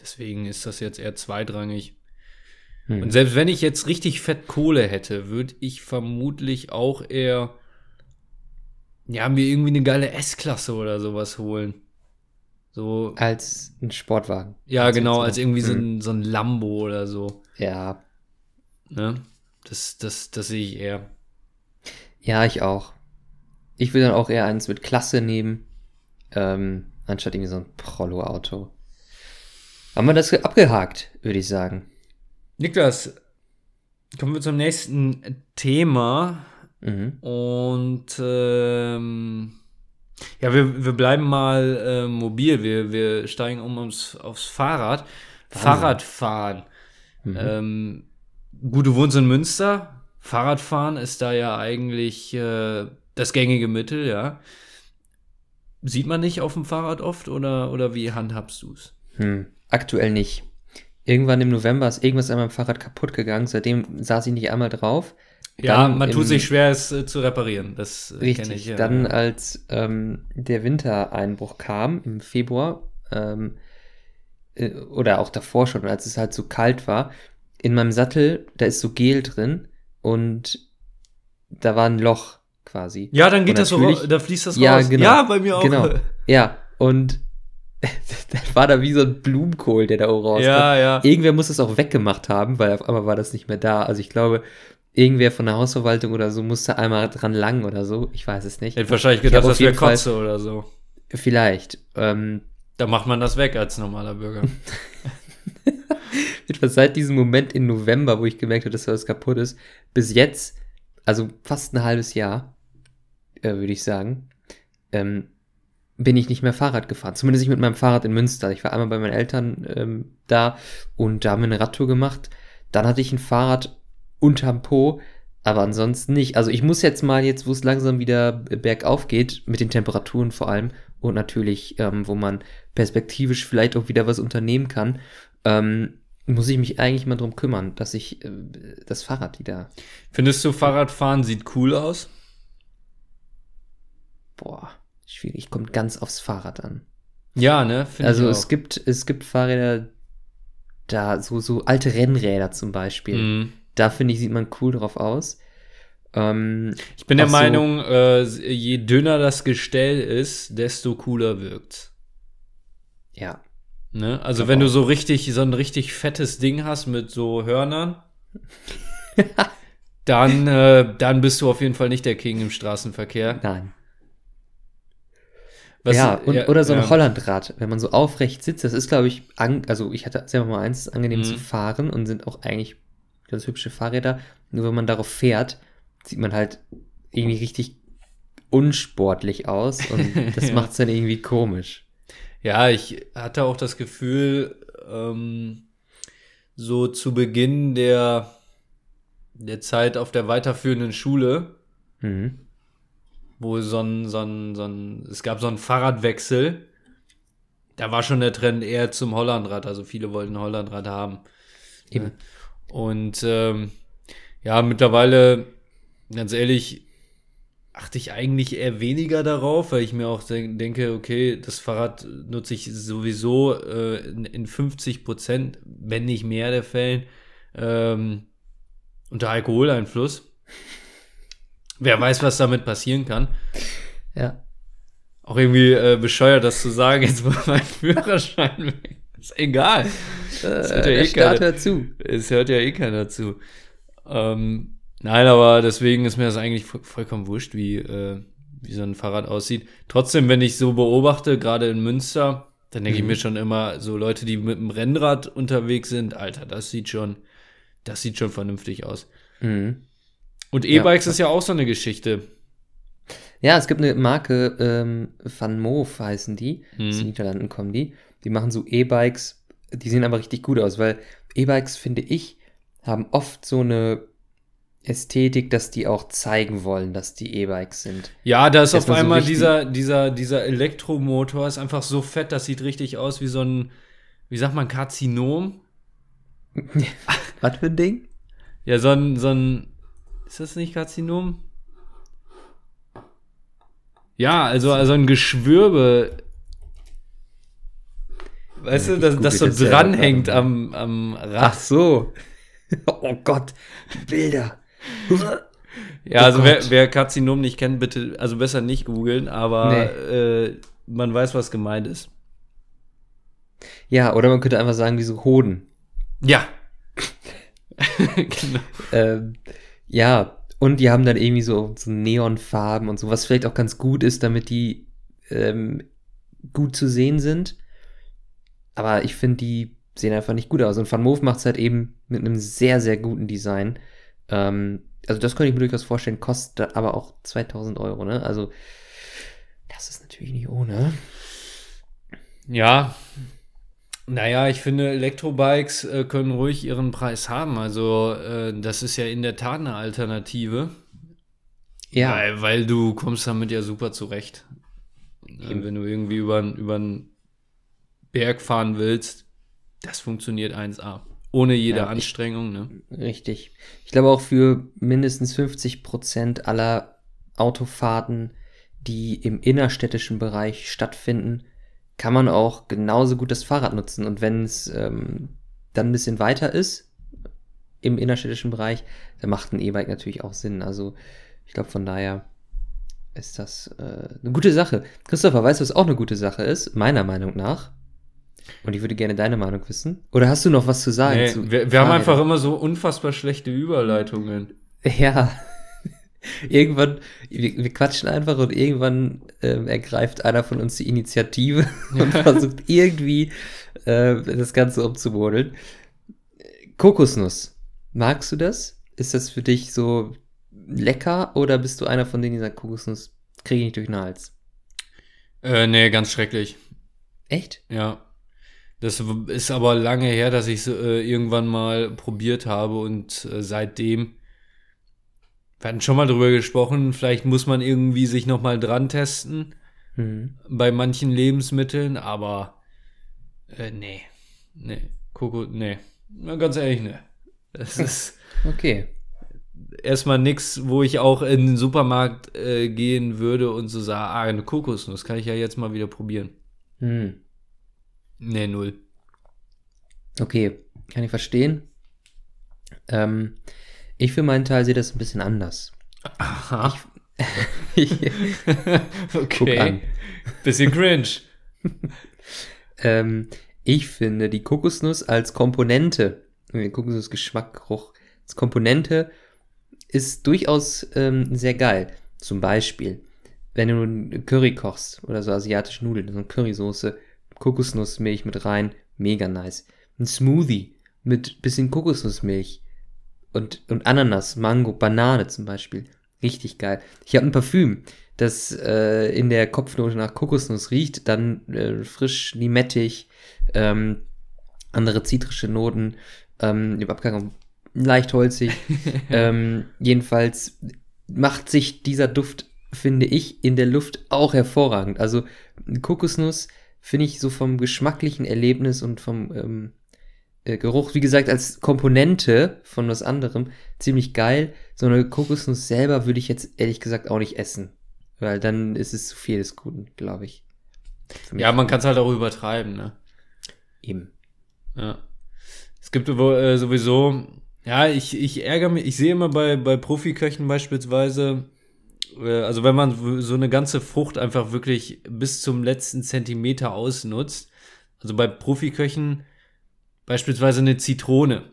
Deswegen ist das jetzt eher zweitrangig. Hm. Und selbst wenn ich jetzt richtig fett Kohle hätte, würde ich vermutlich auch eher ja mir irgendwie eine geile S-Klasse oder sowas holen. So Als ein Sportwagen. ja, Als genau, als irgendwie so Hm. ein, so ein Lambo oder so. Ja, Ne? Das, das, das sehe ich eher. Ja, ich auch. Ich will dann auch eher eins mit Klasse nehmen, ähm, anstatt irgendwie so ein Prollo-Auto. Haben wir das abgehakt, würde ich sagen. Niklas, kommen wir zum nächsten Thema. Mhm. Und ähm, ja, wir, wir bleiben mal äh, mobil. Wir, wir steigen um aufs, aufs Fahrrad. Fahrradfahren. Mhm. Ähm, gut, du wohnst in Münster. Fahrradfahren ist da ja eigentlich äh, das gängige Mittel, ja. Sieht man nicht auf dem Fahrrad oft oder, oder wie handhabst du es? Hm. Aktuell nicht. Irgendwann im November ist irgendwas an meinem Fahrrad kaputt gegangen. Seitdem saß ich nicht einmal drauf. Ja, Dann man tut im- sich schwer, es äh, zu reparieren. Das äh, Richtig. ich. Ja. Dann, als ähm, der Wintereinbruch kam im Februar, ähm, äh, oder auch davor schon, als es halt so kalt war, in meinem Sattel, da ist so Gel drin und da war ein Loch quasi. ja, dann geht das so, da fließt das Ja, raus. genau. Ja, bei mir auch. Genau. [LAUGHS] Ja, und [LAUGHS] dann war da wie so ein Blumenkohl, der da oben rauskam. Ja, ja. Irgendwer muss es auch weggemacht haben, weil auf einmal war das nicht mehr da. Also ich glaube, irgendwer von der Hausverwaltung oder so musste einmal dran lang oder so. Ich weiß es nicht. Hätte wahrscheinlich Ich gedacht, das wäre Fall- Kotze oder so. Vielleicht. Ähm, Da macht man das weg als normaler Bürger. [LAUGHS] etwa seit diesem Moment im November, wo ich gemerkt habe, dass alles kaputt ist, bis jetzt, also fast ein halbes Jahr, äh, würde ich sagen, ähm, bin ich nicht mehr Fahrrad gefahren. Zumindest nicht mit meinem Fahrrad in Münster. Ich war einmal bei meinen Eltern ähm, da und da haben wir eine Radtour gemacht. Dann hatte ich ein Fahrrad unterm Po, aber ansonsten nicht. Also ich muss jetzt mal, jetzt wo es langsam wieder bergauf geht, mit den Temperaturen vor allem und natürlich, ähm, wo man perspektivisch vielleicht auch wieder was unternehmen kann, ähm, muss ich mich eigentlich mal drum kümmern, dass ich äh, das Fahrrad wieder. Findest du, Fahrradfahren sieht cool aus? Boah, schwierig. Kommt ganz aufs Fahrrad an. Ja, ne? Also es gibt, es gibt Fahrräder, da, so, so alte Rennräder zum Beispiel. Mhm. Da finde ich, sieht man cool drauf aus. Ähm, Ich bin der so- Meinung, äh, je dünner das Gestell ist, desto cooler wirkt's. ja. Ne? Also glaub wenn du so richtig, so ein richtig fettes Ding hast mit so Hörnern, [LAUGHS] dann, äh, dann bist du auf jeden Fall nicht der King im Straßenverkehr. Nein. Was- ja, und, ja, oder so ein ja. Hollandrad, wenn man so aufrecht sitzt, das ist, glaube ich, an, also ich hatte selber mal eins, angenehm Mhm. zu fahren und sind auch eigentlich ganz hübsche Fahrräder. Nur wenn man darauf fährt, sieht man halt irgendwie richtig unsportlich aus und [LAUGHS] das Ja. macht es dann irgendwie komisch. Ja, ich hatte auch das Gefühl, ähm, so zu Beginn der, der Zeit auf der weiterführenden Schule, Mhm. Wo so ein, so ein, so ein, es gab so einen Fahrradwechsel, da war schon der Trend eher zum Hollandrad, also viele wollten ein Hollandrad haben. Eben. Und ähm, ja, mittlerweile, ganz ehrlich, achte ich eigentlich eher weniger darauf, weil ich mir auch denk- denke, okay, das Fahrrad nutze ich sowieso äh, in, in 50 Prozent, wenn nicht mehr der Fällen, ähm, unter Alkoholeinfluss. Wer weiß, was damit passieren kann. Ja. Auch irgendwie äh, bescheuert, das zu sagen, jetzt war mein [LAUGHS] Führerschein weg. Ist egal. Das hört ja der eh keiner. zu. Es hört ja eh keiner zu. Ähm, nein, aber deswegen ist mir das eigentlich vo- vollkommen wurscht, wie, äh, wie so ein Fahrrad aussieht. Trotzdem, wenn ich so beobachte, gerade in Münster, dann denke ich Mhm. mir schon immer, so Leute, die mit dem Rennrad unterwegs sind, Alter, das sieht schon, das sieht schon vernünftig aus. Mhm. Und E-Bikes ist ja auch so eine Geschichte. Ja, es gibt eine Marke, ähm, Van Moof heißen die. Aus den. Niederlanden kommen die. Die machen so E-Bikes, die sehen aber richtig gut aus, weil E-Bikes, finde ich, haben oft so eine Ästhetik, dass die auch zeigen wollen, dass die E-Bikes sind. Ja, da ist auf so einmal richtig- dieser, dieser, dieser Elektromotor ist einfach so fett, das sieht richtig aus wie so ein, wie sagt man, Karzinom? [LAUGHS] Was für ein Ding? Ja, so ein, so ein, ist das nicht Karzinom? Ja, also, also ein Geschwürbe. Weißt Ja, du, dass das so dranhängt gerade am, am Rad. Ach so. [LAUGHS] Oh Gott, Bilder. [LAUGHS] ja, oh also wer, wer Karzinom nicht kennt, bitte, also besser nicht googeln, aber äh, man weiß, was gemeint ist. Ja, oder man könnte einfach sagen, wie so Hoden. Ja. [LAUGHS] genau. Ähm, ja, und die haben dann irgendwie so, so Neonfarben und so, was vielleicht auch ganz gut ist, damit die ähm, gut zu sehen sind. Aber ich finde, die sehen einfach nicht gut aus. Und Van Moof macht es halt eben mit einem sehr, sehr guten Design. Ähm, also das könnte ich mir durchaus vorstellen, kostet aber auch 2000 Euro, ne? Also das ist natürlich nicht ohne. Ja. Naja, ich finde, Elektrobikes äh, können ruhig ihren Preis haben. Also, äh, das ist ja in der Tat eine Alternative. Ja, Weil, weil du kommst damit ja super zurecht. Äh, Eben. wenn du irgendwie über einen Berg fahren willst, das funktioniert 1A. Ohne jede Ja, Anstrengung, ne? Richtig. Ich glaube auch für mindestens 50 Prozent aller Autofahrten, die im innerstädtischen Bereich stattfinden, kann man auch genauso gut das Fahrrad nutzen. Und wenn es ähm, dann ein bisschen weiter ist im innerstädtischen Bereich, dann macht ein E-Bike natürlich auch Sinn. Also ich glaube von daher ist das äh, eine gute Sache. Christopher, weißt du, was auch eine gute Sache ist? Meiner Meinung nach. Und ich würde gerne deine Meinung wissen. Oder hast du noch was zu sagen? Nee, zu wir, wir haben einfach immer so unfassbar schlechte Überleitungen. Ja. Irgendwann, wir, wir quatschen einfach und irgendwann ähm, ergreift einer von uns die Initiative [LAUGHS] und versucht irgendwie äh, das Ganze umzumodeln. Kokosnuss. Magst du das? Ist das für dich so lecker oder bist du einer von denen, die sagt, Kokosnuss kriege ich nicht durch den Hals? Äh, nee, ganz schrecklich. Echt? Ja. Das ist aber lange her, dass ich es äh, irgendwann mal probiert habe und äh, seitdem. Wir hatten schon mal drüber gesprochen, vielleicht muss man irgendwie sich noch mal dran testen Mhm. bei manchen Lebensmitteln, aber äh, nee. Nee. Koko, nee. Na, ganz ehrlich, nee. Das [LAUGHS] ist Okay. erstmal nix, wo ich auch in den Supermarkt äh, gehen würde und so sagen, ah, eine Kokosnuss kann ich ja jetzt mal wieder probieren. Hm. Nee, null. Okay, kann ich verstehen. Ähm, ich für meinen Teil sehe das ein bisschen anders. Aha. Ich, [LAUGHS] okay. an. Bisschen cringe. ähm, ich finde die Kokosnuss als Komponente, den Kokosnussgeschmack, Geruch, als Komponente ist durchaus ähm, sehr geil. Zum Beispiel, wenn du einen Curry kochst oder so asiatische Nudeln, so eine Currysoße, Kokosnussmilch mit rein, mega nice. Ein Smoothie mit bisschen Kokosnussmilch und, und Ananas, Mango, Banane zum Beispiel. Richtig geil. Ich habe ein Parfüm, das äh, in der Kopfnote nach Kokosnuss riecht, dann äh, frisch, limettig, ähm, andere zitrische Noten, ähm, im Abgang leicht holzig. [LAUGHS] ähm, jedenfalls macht sich dieser Duft, finde ich, in der Luft auch hervorragend. Also Kokosnuss finde ich so vom geschmacklichen Erlebnis und vom ähm, äh, Geruch, wie gesagt, als Komponente von was anderem ziemlich geil. So eine Kokosnuss selber würde ich jetzt ehrlich gesagt auch nicht essen. Weil dann ist es zu viel des Guten, glaube ich. Ja, man kann es halt auch übertreiben, ne? Eben. Ja. Es gibt äh, sowieso, ja, ich, ich ärgere mich, ich sehe immer bei, bei Profiköchen beispielsweise, äh, also wenn man so eine ganze Frucht einfach wirklich bis zum letzten Zentimeter ausnutzt, also bei Profiköchen beispielsweise eine Zitrone,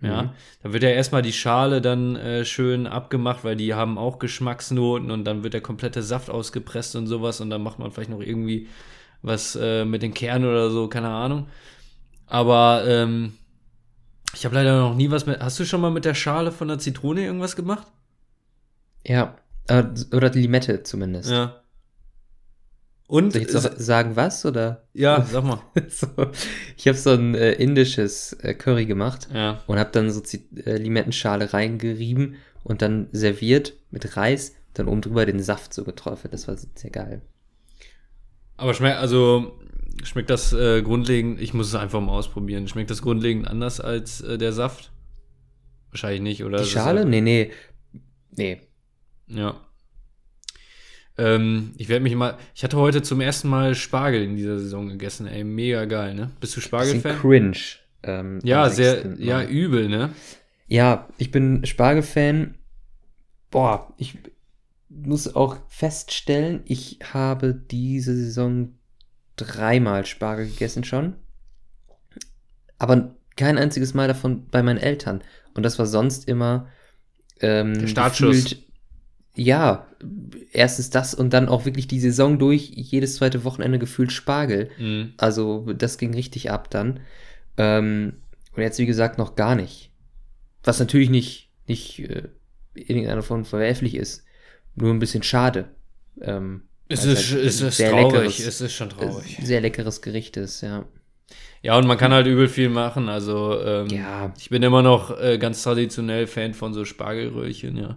ja, mhm. da wird ja erstmal die Schale dann äh, schön abgemacht, weil die haben auch Geschmacksnoten und dann wird der komplette Saft ausgepresst und sowas und dann macht man vielleicht noch irgendwie was äh, mit den Kernen oder so, keine Ahnung. Aber ähm, ich habe leider noch nie was mit. Hast du schon mal mit der Schale von der Zitrone irgendwas gemacht? Ja, äh, oder die Limette zumindest. Ja. Und Soll ich jetzt sagen was oder? Ja, [LAUGHS] sag mal. so, ich habe so ein äh, indisches äh, Curry gemacht ja. und habe dann so äh, Limettenschale reingerieben und dann serviert mit Reis, dann oben drüber den Saft so geträufelt. Das war sehr geil. Aber schmeckt also schmeckt das äh, grundlegend? Ich muss es einfach mal ausprobieren. Schmeckt das grundlegend anders als äh, der Saft? Wahrscheinlich nicht, oder? Die Schale? Nee, nee. Nee. Ja. Ähm, ich werde mich mal. Ich hatte heute zum ersten Mal Spargel in dieser Saison gegessen, ey. Mega geil, ne? Bist du Spargel-Fan? Cringe. Ähm, ja, sehr, ja, übel, ne? Ja, ich bin Spargel-Fan. Boah, ich muss auch feststellen, ich habe diese Saison dreimal Spargel gegessen schon. Aber kein einziges Mal davon bei meinen Eltern. Und das war sonst immer ähm, Der Startschuss. Gefühlt, ja, erstens das und dann auch wirklich die Saison durch, jedes zweite Wochenende gefühlt Spargel. Mhm. Also das ging richtig ab dann. Ähm, und jetzt, wie gesagt, noch gar nicht. Was natürlich nicht, nicht äh, in irgendeiner Form verwerflich ist. Nur ein bisschen schade. Ähm, es ist, halt es ist traurig, leckeres, es ist schon traurig. Sehr leckeres Gericht ist, ja. Ja, und man kann halt übel viel machen. Also, ähm, ja. ich bin immer noch äh, ganz traditionell Fan von so Spargelröhrchen, ja.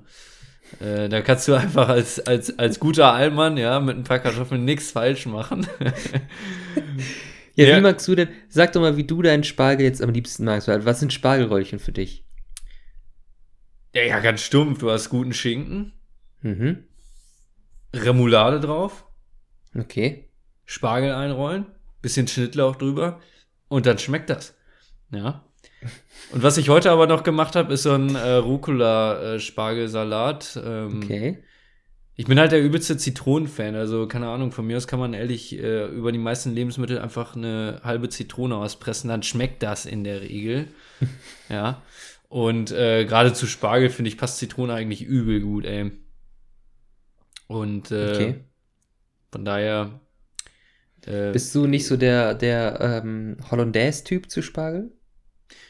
Äh, da kannst du einfach als, als, als guter Allmann, ja, mit ein paar Kartoffeln nichts falsch machen. ja, [LAUGHS] ja, wie magst du denn, sag doch mal, wie du deinen Spargel jetzt am liebsten magst. Was sind Spargelröllchen für dich? Ja, ja, ganz stumpf. Du hast guten Schinken. Mhm. Remoulade drauf. Okay. Spargel einrollen, bisschen Schnittlauch drüber und dann schmeckt das. Ja. Und was ich heute aber noch gemacht habe, ist so ein äh, Rucola-Spargelsalat. Ähm, okay. Ich bin halt der übelste Zitronenfan. Also, keine Ahnung, von mir aus kann man ehrlich äh, über die meisten Lebensmittel einfach eine halbe Zitrone auspressen. Dann schmeckt das in der Regel. [LAUGHS] ja. Und äh, gerade zu Spargel, finde ich, passt Zitrone eigentlich übel gut, ey. Und äh, okay. von daher. Äh, Bist du nicht so der, der ähm, Hollandaise-Typ zu Spargel?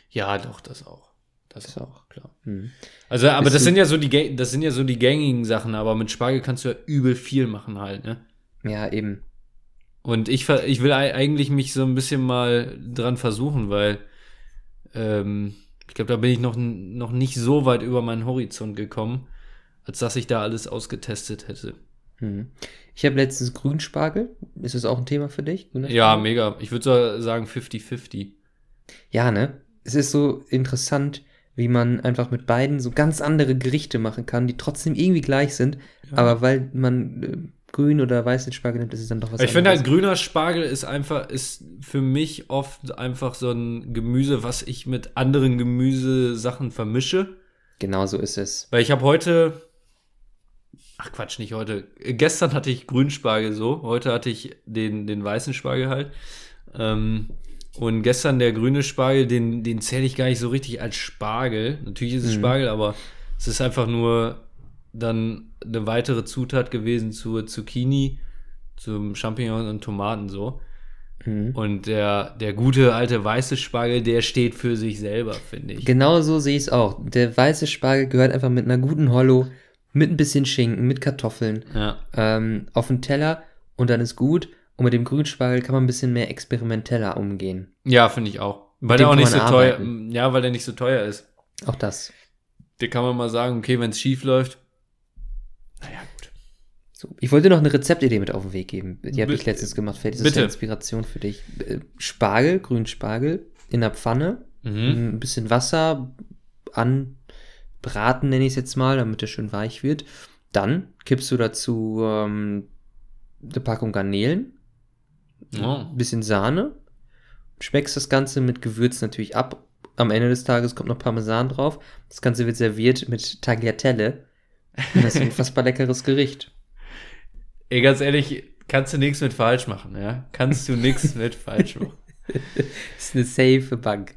Ja, doch, das auch. Das, das auch, klar. Hm. Also, aber das sind ja so die das sind ja so die gängigen Sachen, aber mit Spargel kannst du ja übel viel machen halt, ne? Ja, eben. Und ich, ich will eigentlich mich so ein bisschen mal dran versuchen, weil ähm, ich glaube, da bin ich noch, noch nicht so weit über meinen Horizont gekommen als dass ich da alles ausgetestet hätte. Hm. Ich habe letztens Grünspargel. Ist das auch ein Thema für dich? Ja, mega. Ich würde so sagen 50-50. Ja, ne? Es ist so interessant, wie man einfach mit beiden so ganz andere Gerichte machen kann, die trotzdem irgendwie gleich sind. Ja. Aber weil man äh, grün oder weißen Spargel nimmt, ist es dann doch was ich anderes. Ich finde halt, grüner Spargel ist einfach, ist für mich oft einfach so ein Gemüse, was ich mit anderen Gemüsesachen vermische. Genau so ist es. Weil ich habe heute, Ach Quatsch, nicht heute. Gestern hatte ich Grünspargel so, heute hatte ich den, den weißen Spargel halt. Ähm, und gestern der grüne Spargel, den, den zähle ich gar nicht so richtig als Spargel. Natürlich ist es mhm. Spargel, aber es ist einfach nur dann eine weitere Zutat gewesen zur Zucchini, zum Champignon und Tomaten so. Mhm. Und der, der gute alte weiße Spargel, der steht für sich selber, finde ich. Genau so sehe ich es auch. Der weiße Spargel gehört einfach mit einer guten Hollow, mit ein bisschen Schinken, mit Kartoffeln Ja. ähm, auf den Teller und dann ist gut. Und mit dem Grünspargel kann man ein bisschen mehr experimenteller umgehen. Ja, finde ich auch. Weil der auch nicht so man teuer, arbeiten. ja, weil der nicht so teuer ist. Auch das. Der kann man mal sagen, okay, wenn es schief läuft. Naja, gut. So, ich wollte noch eine Rezeptidee mit auf den Weg geben. Die habe ich letztens gemacht. Vielleicht ist bitte. das ja Inspiration für dich. Äh, Spargel, Grünspargel in der Pfanne, Mhm. ein bisschen Wasser anbraten, nenne ich es jetzt mal, damit er schön weich wird. Dann kippst du dazu ähm, eine Packung Garnelen, Oh. ein bisschen Sahne, schmeckst das Ganze mit Gewürz natürlich ab. Am Ende des Tages kommt noch Parmesan drauf. Das Ganze wird serviert mit Tagliatelle. Und das ist ein [LAUGHS] unfassbar leckeres Gericht. Ey, ganz ehrlich, kannst du nichts mit falsch machen, ja? Kannst du nichts [LAUGHS] mit falsch machen. Das ist eine safe Bank,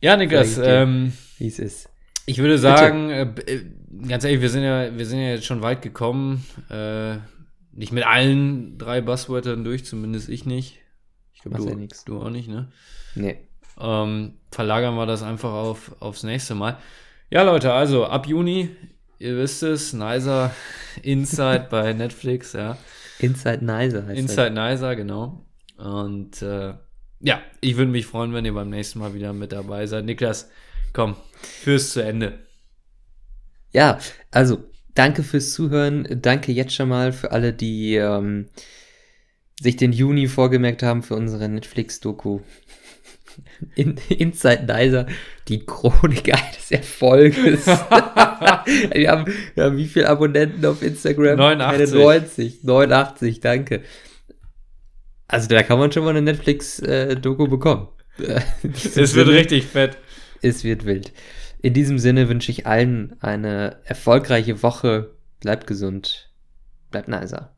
Ja, Niklas, ähm, wie es ist. ich würde sagen, äh, äh, ganz ehrlich, wir sind ja, wir sind ja jetzt schon weit gekommen. Äh, nicht mit allen drei Buzzwörtern durch, zumindest ich nicht. Ich glaube, du, ja du auch nicht, ne? Nee. Ähm, verlagern wir das einfach auf, aufs nächste Mal. Ja, Leute, also ab Juni, ihr wisst es, Nicer Inside bei [LAUGHS] Netflix, ja. Inside Nicer heißt Inside Nicer, genau. Und äh, ja, ich würde mich freuen, wenn ihr beim nächsten Mal wieder mit dabei seid. Niklas, komm, fürs zu Ende. das. Ja, also danke fürs Zuhören. Danke jetzt schon mal für alle, die ähm, sich den Juni vorgemerkt haben für unsere Netflix-Doku. [LAUGHS] In, Inside Nicer, die Chronik eines Erfolges. [LAUGHS] wir, haben, wir haben wie viele Abonnenten auf Instagram? 89. Keine 90. 89, danke. Also da kann man schon mal eine Netflix-Doku bekommen. [LAUGHS] Es wird richtig fett. Es wird wild. In diesem Sinne wünsche ich allen eine erfolgreiche Woche. Bleibt gesund. Bleibt nicer.